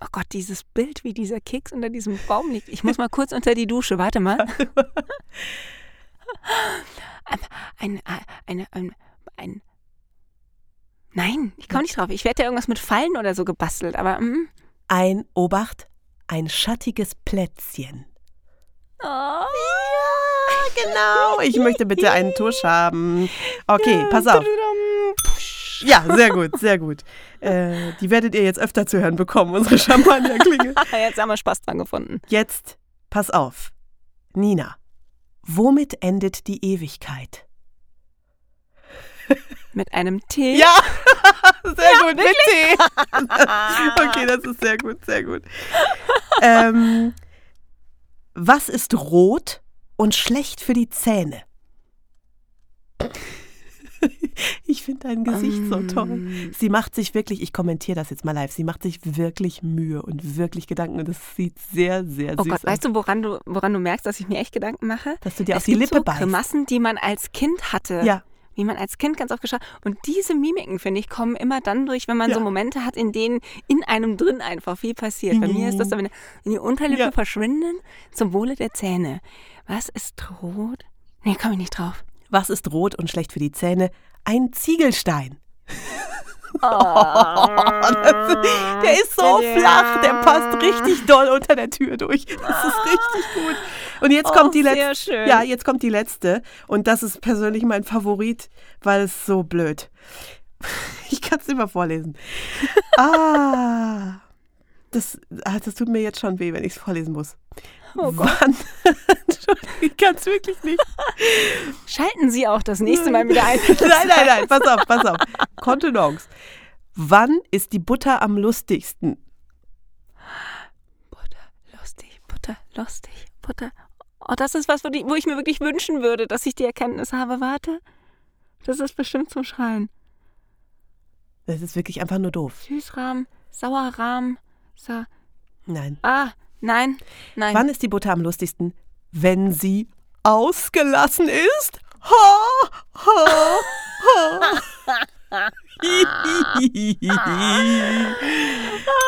Oh Gott, dieses Bild, wie dieser Keks unter diesem Baum liegt. Ich muss mal kurz unter die Dusche. Warte mal. Ein, ein, ein, ein, Nein, ich komme nicht drauf. Ich werde ja irgendwas mit Fallen oder so gebastelt, aber. Mm. Ein Obacht, ein schattiges Plätzchen. Oh. Ja, genau. Ich möchte bitte einen Tusch haben. Okay, pass auf. Ja, sehr gut, sehr gut. Äh, die werdet ihr jetzt öfter zu hören bekommen, unsere Champagnerklinge. Jetzt haben wir Spaß dran gefunden. Jetzt, pass auf. Nina, womit endet die Ewigkeit? Mit einem Tee. Ja, sehr gut, mit Tee. okay, das ist sehr gut, sehr gut. Ähm, was ist rot und schlecht für die Zähne? Ich finde dein Gesicht so toll. Ähm. Sie macht sich wirklich, ich kommentiere das jetzt mal live, sie macht sich wirklich Mühe und wirklich Gedanken und das sieht sehr, sehr Oh süß Gott, aus. weißt du, woran du, woran du merkst, dass ich mir echt Gedanken mache? Dass du dir es auf die gibt Lippe so beißt. Grimassen, die man als Kind hatte. Ja, Wie man als Kind ganz oft geschaut Und diese Mimiken, finde ich, kommen immer dann durch, wenn man Ja. so Momente hat, in denen in einem drin einfach viel passiert. Bei mir ist das, so, wenn wenn die Unterlippe Ja. verschwinden, zum Wohle der Zähne. Was ist rot? Nee, komme ich nicht drauf. Was ist rot und schlecht für die Zähne? Ein Ziegelstein. Das, der ist so flach, der passt richtig doll unter der Tür durch. Das ist richtig gut. Und jetzt Oh, kommt die sehr letzte. schön. Ja, jetzt kommt die letzte. Und das ist persönlich mein Favorit, weil es so blöd. Ich kann es immer vorlesen. Ah. Das, ah, das tut mir jetzt schon weh, wenn ich es vorlesen muss. Oh Gott. Ich kann es wirklich nicht. Schalten Sie auch das nächste Mal wieder ein. Nein, nein, nein, pass auf, pass auf. Kontenance. Wann ist die Butter am lustigsten? Butter, lustig, Butter, lustig, Butter. Oh, das ist was, wo ich mir wirklich wünschen würde, dass ich die Erkenntnis habe. Warte, das ist bestimmt zum Schreien. Das ist wirklich einfach nur doof. Süßrahm, Sauerrahm, Sa... Nein. Ah, nein, nein. Wann ist die Butter am lustigsten? Wenn sie ausgelassen ist? Ha, ha, ha.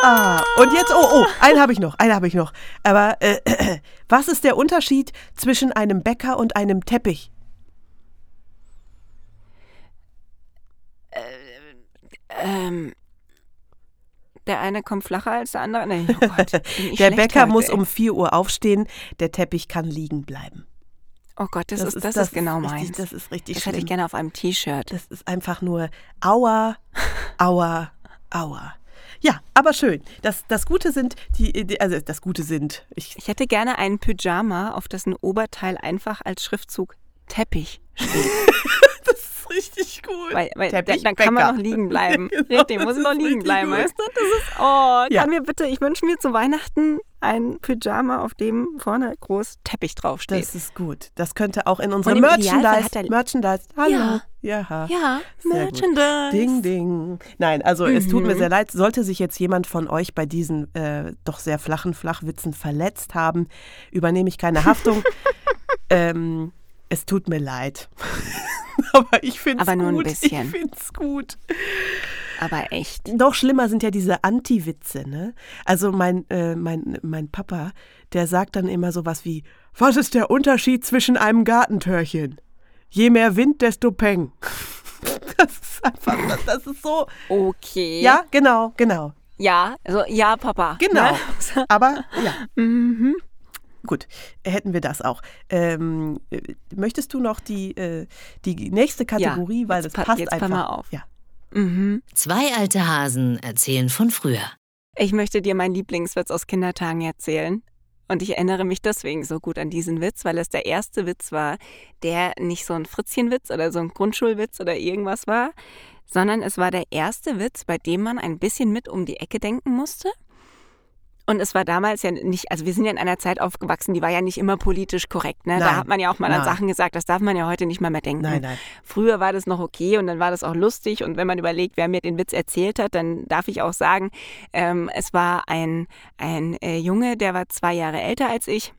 ah, und jetzt, oh, oh, einen habe ich noch, einen habe ich noch. Aber äh, was ist der Unterschied zwischen einem Bäcker und einem Teppich? Ähm, der eine kommt flacher als der andere. Nee, oh Gott, Der Bäcker heute, muss ey. um 4 Uhr aufstehen, der Teppich kann liegen bleiben. Oh Gott, das, ist, das, ist genau richtig, meins. Das ist richtig Das schlimm. hätte ich gerne auf einem T-Shirt. Das ist einfach nur Aua, Aua, Aua. Ja, aber schön. Das, das Gute sind, die, die, also das Gute sind, ich, Ich hätte gerne einen Pyjama, auf dessen Oberteil einfach als Schriftzug Teppich steht. ist richtig gut. Weil, weil da, dann kann man noch liegen bleiben. genau, richtig, muss noch liegen bleiben, gut. weißt du? Das ist, oh, ja. kann mir bitte, ich wünsche mir zu Weihnachten ein Pyjama, auf dem vorne groß Teppich draufsteht. Das ist gut. Das könnte auch in unserem Merchandise. Merchandise. Hallo. Ja. Ja, ja Merchandise. Gut. Ding, ding. Nein, also mhm. es tut mir mhm. sehr leid. Sollte sich jetzt jemand von euch bei diesen äh, doch sehr flachen Flachwitzen verletzt haben, übernehme ich keine Haftung. ähm, es tut mir leid. Aber ich finde es gut. Aber nur ein bisschen. Ich finde es gut. Aber echt. Noch schlimmer sind ja diese Anti-Witze, ne? Also mein, äh, mein, mein Papa, der sagt dann immer sowas wie, was ist der Unterschied zwischen einem Gartentörchen? Je mehr Wind, desto Peng. Das ist einfach, das ist so. Okay. Ja, genau, genau. Ja, also ja, Papa. Genau. Ne? Aber ja. Mhm. Gut, hätten wir das auch. Ähm, möchtest du noch die, äh, die nächste Kategorie, ja, weil das passt jetzt einfach. Mal auf. Ja. Mhm. Zwei alte Hasen erzählen von früher. Ich möchte dir meinen Lieblingswitz aus Kindertagen erzählen. Und ich erinnere mich deswegen so gut an diesen Witz, weil es der erste Witz war, der nicht so ein Fritzchenwitz oder so ein Grundschulwitz oder irgendwas war, sondern es war der erste Witz, bei dem man ein bisschen mit um die Ecke denken musste und es war damals ja nicht, also wir sind ja in einer Zeit aufgewachsen, die war ja nicht immer politisch korrekt. Ne? Da hat man ja auch mal an Sachen gesagt, das darf man ja heute nicht mal mehr denken. Nein, nein. Früher war das noch okay und dann war das auch lustig. Und wenn man überlegt, wer mir den Witz erzählt hat, dann darf ich auch sagen, ähm, es war ein, ein äh, Junge, der war zwei Jahre älter als ich.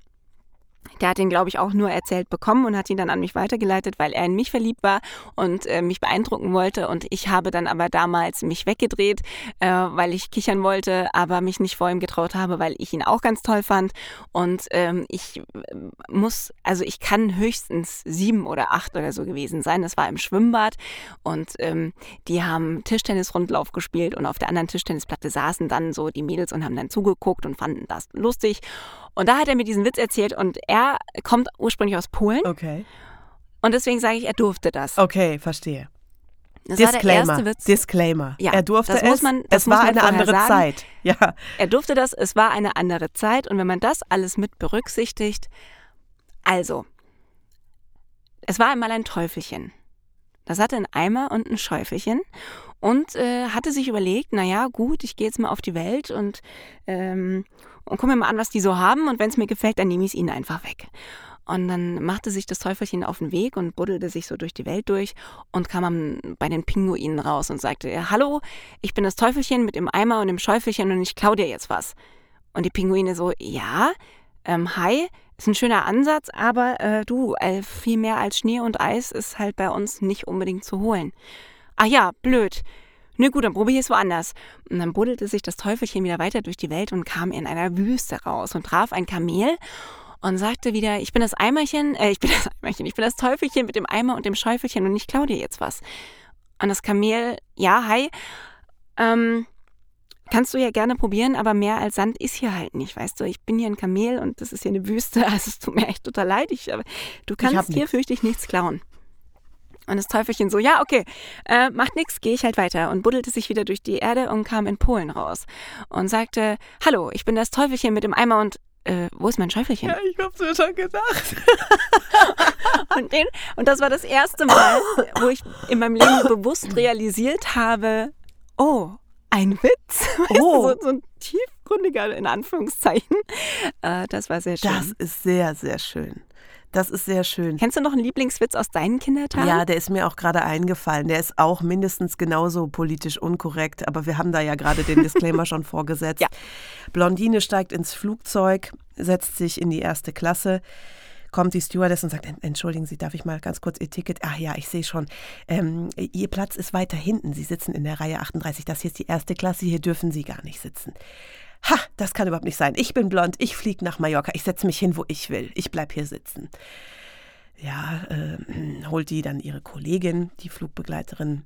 Der hat ihn, glaube ich, auch nur erzählt bekommen und hat ihn dann an mich weitergeleitet, weil er in mich verliebt war und äh, mich beeindrucken wollte. Und ich habe dann aber damals mich weggedreht, äh, weil ich kichern wollte, aber mich nicht vor ihm getraut habe, weil ich ihn auch ganz toll fand. Und ähm, ich äh, muss, also ich kann höchstens sieben oder acht oder so gewesen sein. Das war im Schwimmbad und ähm, die haben Tischtennis-Rundlauf gespielt und auf der anderen Tischtennisplatte saßen dann so die Mädels und haben dann zugeguckt und fanden das lustig. Und da hat er mir diesen Witz erzählt und er kommt ursprünglich aus Polen. Okay. Und deswegen sage ich, er durfte das. Okay, verstehe. Das Disclaimer. Witz. Disclaimer. Ja, er durfte das es. Muss man, das es war eine andere sagen. Zeit. Ja. Er durfte das. Es war eine andere Zeit. Und wenn man das alles mit berücksichtigt, also, es war einmal ein Teufelchen. Das hatte einen Eimer und ein Schäufelchen und äh, hatte sich überlegt, naja, gut, ich gehe jetzt mal auf die Welt und, ähm, und gucke mir mal an, was die so haben und wenn es mir gefällt, dann nehme ich es ihnen einfach weg. Und dann machte sich das Teufelchen auf den Weg und buddelte sich so durch die Welt durch und kam bei den Pinguinen raus und sagte, hallo, ich bin das Teufelchen mit dem Eimer und dem Schäufelchen und ich klau dir jetzt was. Und die Pinguine so, ja, ähm, hi, ist ein schöner Ansatz, aber äh, du, äh, viel mehr als Schnee und Eis ist halt bei uns nicht unbedingt zu holen. Ah ja, blöd. Na gut, dann probiere ich es woanders. Und dann buddelte sich das Teufelchen wieder weiter durch die Welt und kam in einer Wüste raus und traf ein Kamel und sagte wieder, ich bin das Eimerchen, äh, ich bin das Eimerchen, ich bin das Teufelchen mit dem Eimer und dem Schäufelchen und ich klau dir jetzt was. Und das Kamel, ja, hi, ähm, kannst du ja gerne probieren, aber mehr als Sand ist hier halt nicht, weißt du. Ich bin hier ein Kamel und das ist hier eine Wüste, also es tut mir echt total leid. Ich, aber du kannst hier, fürchte ich, nichts klauen. Und das Teufelchen so, ja, okay, äh, macht nichts, gehe ich halt weiter und buddelte sich wieder durch die Erde und kam in Polen raus und sagte, hallo, ich bin das Teufelchen mit dem Eimer und äh, wo ist mein Schäufelchen? Ja, ich hab's mir schon gedacht. und, den, und das war das erste Mal, wo ich in meinem Leben bewusst realisiert habe, oh, ein Witz. Oh. so, so, ein tiefgründiger, in Anführungszeichen. Äh, das war sehr schön. Das ist sehr, sehr schön. Das ist sehr schön. Kennst du noch einen Lieblingswitz aus deinen Kindertagen? Ja, der ist mir auch gerade eingefallen. Der ist auch mindestens genauso politisch unkorrekt, aber wir haben da ja gerade den Disclaimer schon vorgesetzt. Ja. Blondine steigt ins Flugzeug, setzt sich in die erste Klasse kommt die Stewardess und sagt, entschuldigen Sie, darf ich mal ganz kurz Ihr Ticket? Ach ja, ich sehe schon. Ähm, Ihr Platz ist weiter hinten. Sie sitzen in der Reihe 38. Das hier ist die erste Klasse. Hier dürfen Sie gar nicht sitzen. Ha, das kann überhaupt nicht sein. Ich bin blond, ich fliege nach Mallorca, ich setze mich hin, wo ich will. Ich bleibe hier sitzen. Ja, äh, holt die dann ihre Kollegin, die Flugbegleiterin,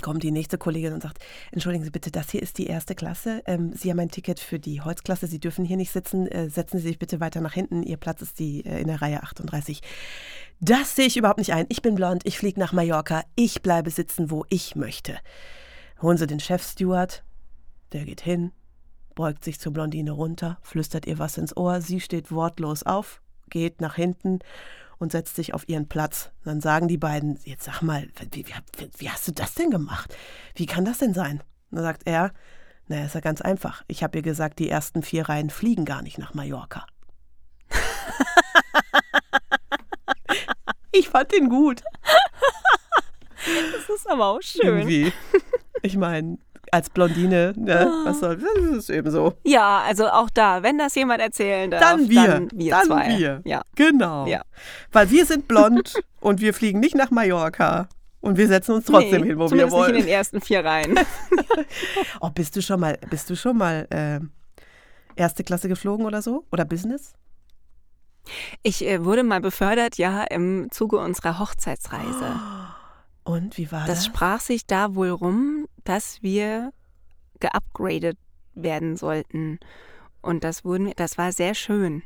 kommt die nächste Kollegin und sagt, entschuldigen Sie bitte, das hier ist die erste Klasse. Ähm, Sie haben ein Ticket für die Holzklasse, Sie dürfen hier nicht sitzen. Äh, setzen Sie sich bitte weiter nach hinten. Ihr Platz ist die äh, in der Reihe 38. Das sehe ich überhaupt nicht ein. Ich bin blond, ich fliege nach Mallorca, ich bleibe sitzen, wo ich möchte. Holen Sie den Chefsteward, der geht hin, beugt sich zur Blondine runter, flüstert ihr was ins Ohr, sie steht wortlos auf, geht nach hinten und setzt sich auf ihren Platz. Dann sagen die beiden, jetzt sag mal, wie, wie, wie hast du das denn gemacht? Wie kann das denn sein? dann sagt er, naja, ist ja ganz einfach. Ich habe ihr gesagt, die ersten vier Reihen fliegen gar nicht nach Mallorca. ich fand den gut. Das ist aber auch schön. Irgendwie. Ich meine, als Blondine, ne, was soll, das ist eben so. Ja, also auch da, wenn das jemand erzählen darf, Dann wir. dann wir Dann zwei. wir. Ja. Genau. Ja. Weil wir sind blond und wir fliegen nicht nach Mallorca. Und wir setzen uns trotzdem nee, hin, wo wir wollen. nicht in den ersten vier Reihen. Oh, bist du schon mal, bist du schon mal äh, erste Klasse geflogen oder so? Oder Business? Ich äh, wurde mal befördert, ja, im Zuge unserer Hochzeitsreise. Und wie war Das das? sprach sich da wohl rum, dass wir geupgradet werden sollten. Und das wurden wir, das war sehr schön.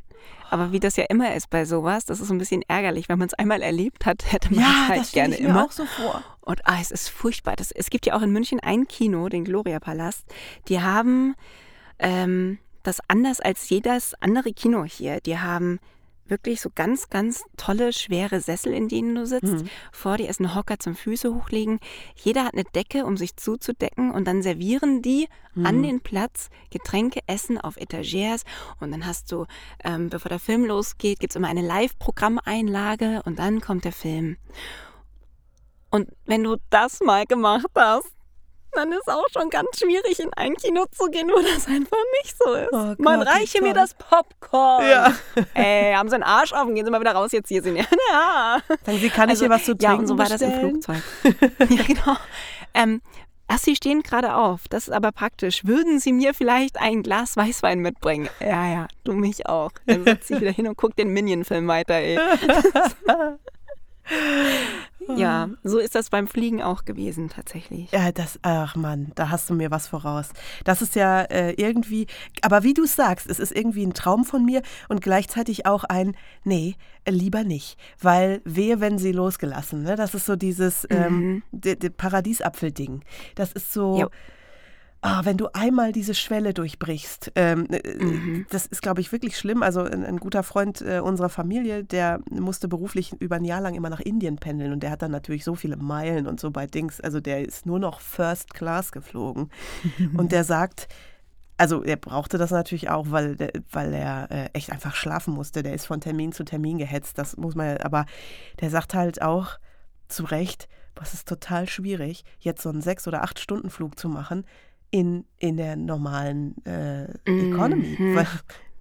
Aber wie das ja immer ist bei sowas, das ist ein bisschen ärgerlich. Wenn man es einmal erlebt hat, hätte man es ja, halt das gerne ich mir immer. auch so vor. Und ah, es ist furchtbar. Das, es gibt ja auch in München ein Kino, den Gloria Palast. Die haben ähm, das anders als jedes andere Kino hier. Die haben wirklich so ganz, ganz tolle, schwere Sessel, in denen du sitzt. Vor dir ist ein Hocker zum Füße hochlegen. Jeder hat eine Decke, um sich zuzudecken. Und dann servieren die an den Platz Getränke, Essen auf Etagères. Und dann hast du, ähm, bevor der Film losgeht, gibt es immer eine Live-Programmeinlage. Und dann kommt der Film. Und wenn du das mal gemacht hast, dann ist auch schon ganz schwierig, in ein Kino zu gehen, wo das einfach nicht so ist. Oh Man Gott, wie reiche mir das Popcorn. Ja. Ey, haben Sie einen Arsch offen? Gehen Sie mal wieder raus jetzt hier sind. Ja. ja. Sagen Sie, kann ich hier was zu trinken Ja, und so war das im? Flugzeug. ja, genau. Ähm, ach, Sie stehen gerade auf. Das ist aber praktisch. Würden Sie mir vielleicht ein Glas Weißwein mitbringen? Ja, ja, du mich auch. Dann setzt sich wieder hin und guckt den Minion-Film weiter, ey. Ja, so ist das beim Fliegen auch gewesen, tatsächlich. Ja, das, ach Mann, da hast du mir was voraus. Das ist ja äh, irgendwie, aber wie du es sagst, es ist irgendwie ein Traum von mir und gleichzeitig auch ein, nee, äh, lieber nicht. Weil wehe, wenn sie losgelassen. Ne? Das ist so dieses ähm, de Paradiesapfel-Ding. Das ist so. Ja. Ah, wenn du einmal diese Schwelle durchbrichst, ähm, äh, das ist, glaube ich, wirklich schlimm. Also ein, ein guter Freund äh, unserer Familie, der musste beruflich über ein Jahr lang immer nach Indien pendeln und der hat dann natürlich so viele Meilen und so bei Dings. Also der ist nur noch First Class geflogen. und der sagt, also er brauchte das natürlich auch, weil, weil er äh, echt einfach schlafen musste. Der ist von Termin zu Termin gehetzt. Das muss man ja, aber der sagt halt auch zu Recht, was ist total schwierig, jetzt so einen sechs oder acht Stunden Flug zu machen in, in der normalen äh, Economy. Mhm. Weil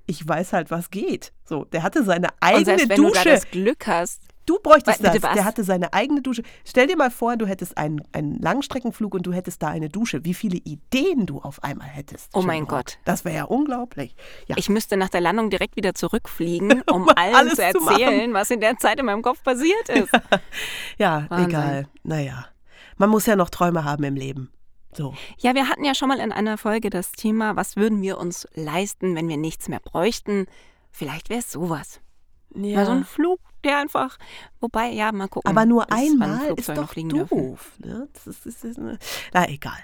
ich weiß halt, was geht. So, der hatte seine Und eigene selbst wenn du da Dusche. das Glück hast, Du bräuchtest bitte das. was? Der hatte seine eigene Dusche. Stell dir mal vor, du hättest einen, einen Langstreckenflug und du hättest da eine Dusche. Wie viele Ideen du auf einmal hättest. Oh mein Shamrock. Gott. Das wäre ja unglaublich. Ja. ich müsste nach der Landung direkt wieder zurückfliegen, um Um allen alles zu zu erzählen, was in der Zeit in meinem Kopf passiert ist. ja, Wahnsinn. egal. Naja. Man muss ja noch Träume haben im Leben. So. Ja, wir hatten ja schon mal in einer Folge das Thema, was würden wir uns leisten, wenn wir nichts mehr bräuchten? Vielleicht wäre es sowas. Ja. Mal so ein Flug, der einfach, wobei, ja, mal gucken. Aber nur einmal ist doch doof. Ne? Das ist, das ist, ne? Na, egal.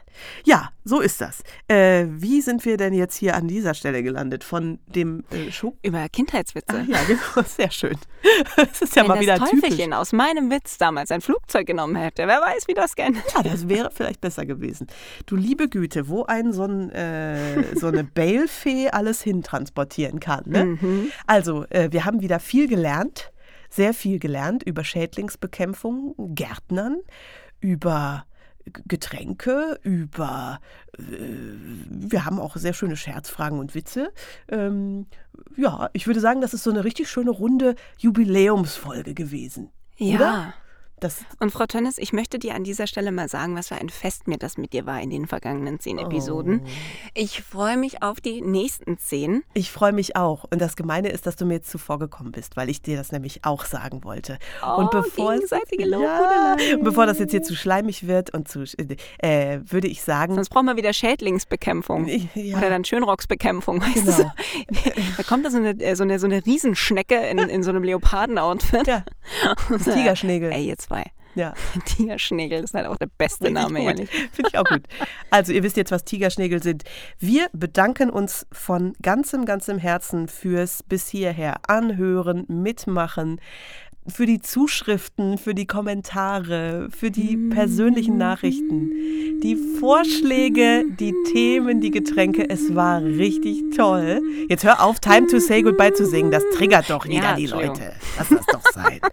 Ja, so ist das. Äh, wie sind wir denn jetzt hier an dieser Stelle gelandet? Von dem äh, Schub? Über Kindheitswitze. Ah, ja, genau. Sehr schön. Das ist ja Wenn mal das wieder typisch. Teufelchen aus meinem Witz damals ein Flugzeug genommen hätte, wer weiß, wie das geändert Ja, das wäre vielleicht besser gewesen. Du liebe Güte, wo ein so, ein, äh, so eine Balefee alles hintransportieren kann. Ne? Mhm. Also, äh, wir haben wieder viel gelernt, sehr viel gelernt über Schädlingsbekämpfung, Gärtnern, über Getränke, über äh, wir haben auch sehr schöne Scherzfragen und Witze. Ähm, ja, ich würde sagen, das ist so eine richtig schöne runde Jubiläumsfolge gewesen. Ja. Oder? Das, Und Frau Tönnes, ich möchte dir an dieser Stelle mal sagen, was für ein Fest mir das mit dir war in den vergangenen zehn Episoden. Oh. Ich freue mich auf die nächsten zehn. Ich freue mich auch. Und das Gemeine ist, dass du mir jetzt zuvor gekommen bist, weil ich dir das nämlich auch sagen wollte. Oh, und bevor gegenseitige ja, bevor das jetzt hier zu schleimig wird und zu, äh, würde ich sagen, Sonst brauchen wir wieder Schädlingsbekämpfung. Ja. Oder dann Schönrocksbekämpfung, weißt Genau. du? Da kommt da so eine, äh, so eine, so eine Riesenschnecke in, in so einem Leoparden-Outfit. ja, das Tigerschnägel. Ey, ihr zwei. Ja. Tigerschnägel, ist halt auch der beste Name, ehrlich. Finde ich auch gut. Also, ihr wisst jetzt, was Tigerschnägel sind. Wir bedanken uns von ganzem, ganzem Herzen fürs bis hierher anhören, mitmachen, für die Zuschriften, für die Kommentare, für die persönlichen Nachrichten, die Vorschläge, die Themen, die Getränke. Es war richtig toll. Jetzt hör auf, Time to Say Goodbye zu singen. Das triggert doch wieder Ja, die. Leute. Lass das doch sein.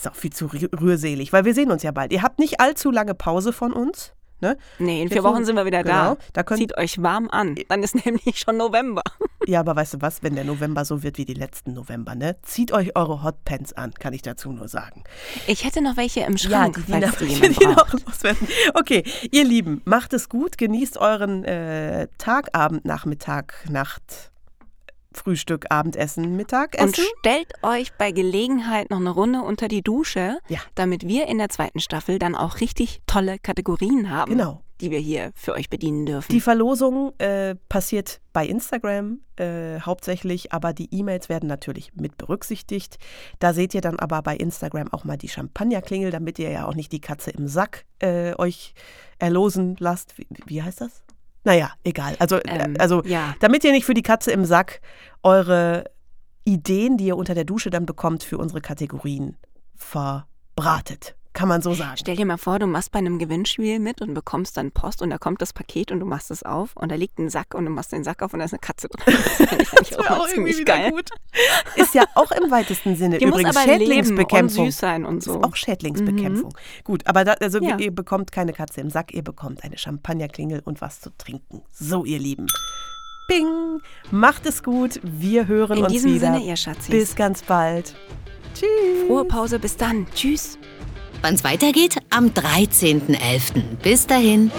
Ist auch viel zu rü- rührselig, weil wir sehen uns ja bald. Ihr habt nicht allzu lange Pause von uns. Ne? Nee, in vier Wochen sind wir wieder genau, da. da könnt- Zieht euch warm an. Dann ist nämlich schon November. Ja, aber weißt du was, wenn der November so wird wie die letzten November, ne? Zieht euch eure Hotpants an, kann ich dazu nur sagen. Ich hätte noch welche im Schrank, die falls die, die die, noch loswerden. Okay, ihr Lieben, macht es gut, genießt euren äh, Tag, Abend, Nachmittag, Nacht, Frühstück, Abendessen, Und Mittagessen. stellt euch bei Gelegenheit noch eine Runde unter die Dusche, Ja. damit wir in der zweiten Staffel dann auch richtig tolle Kategorien haben, Genau. die wir hier für euch bedienen dürfen. Die Verlosung äh, passiert bei Instagram äh, hauptsächlich, aber die E-Mails werden natürlich mit berücksichtigt. Da seht ihr dann aber bei Instagram auch mal die Champagnerklingel, damit ihr ja auch nicht die Katze im Sack äh, euch erlosen lasst. Wie, wie heißt das? Naja, egal. Also, äh, Ähm, also ja. damit ihr nicht für die Katze im Sack eure Ideen, die ihr unter der Dusche dann bekommt, für unsere Kategorien verbratet. Kann man so sagen. Stell dir mal vor, du machst bei einem Gewinnspiel mit und bekommst dann Post und da kommt das Paket und du machst es auf und da liegt ein Sack und du machst den Sack auf und da ist eine Katze drin. Das finde ich eigentlich auch, mal ziemlich geil. gut. Ist ja auch im weitesten Sinne Die muss übrigens aber leben und Schädlingsbekämpfung. süß sein und so. Mhm. Ist auch Schädlingsbekämpfung. Gut, aber da, also Ja. ihr bekommt keine Katze im Sack, ihr bekommt eine Champagnerklingel und was zu trinken. So, ihr Lieben. Bing! Macht es gut. Wir hören In uns diesem wieder. Sinne, ihr Schatzis. Bis ganz bald. Tschüss. Frohe Pause, bis dann. Tschüss. Wann's weitergeht? Am 13.11. Bis dahin.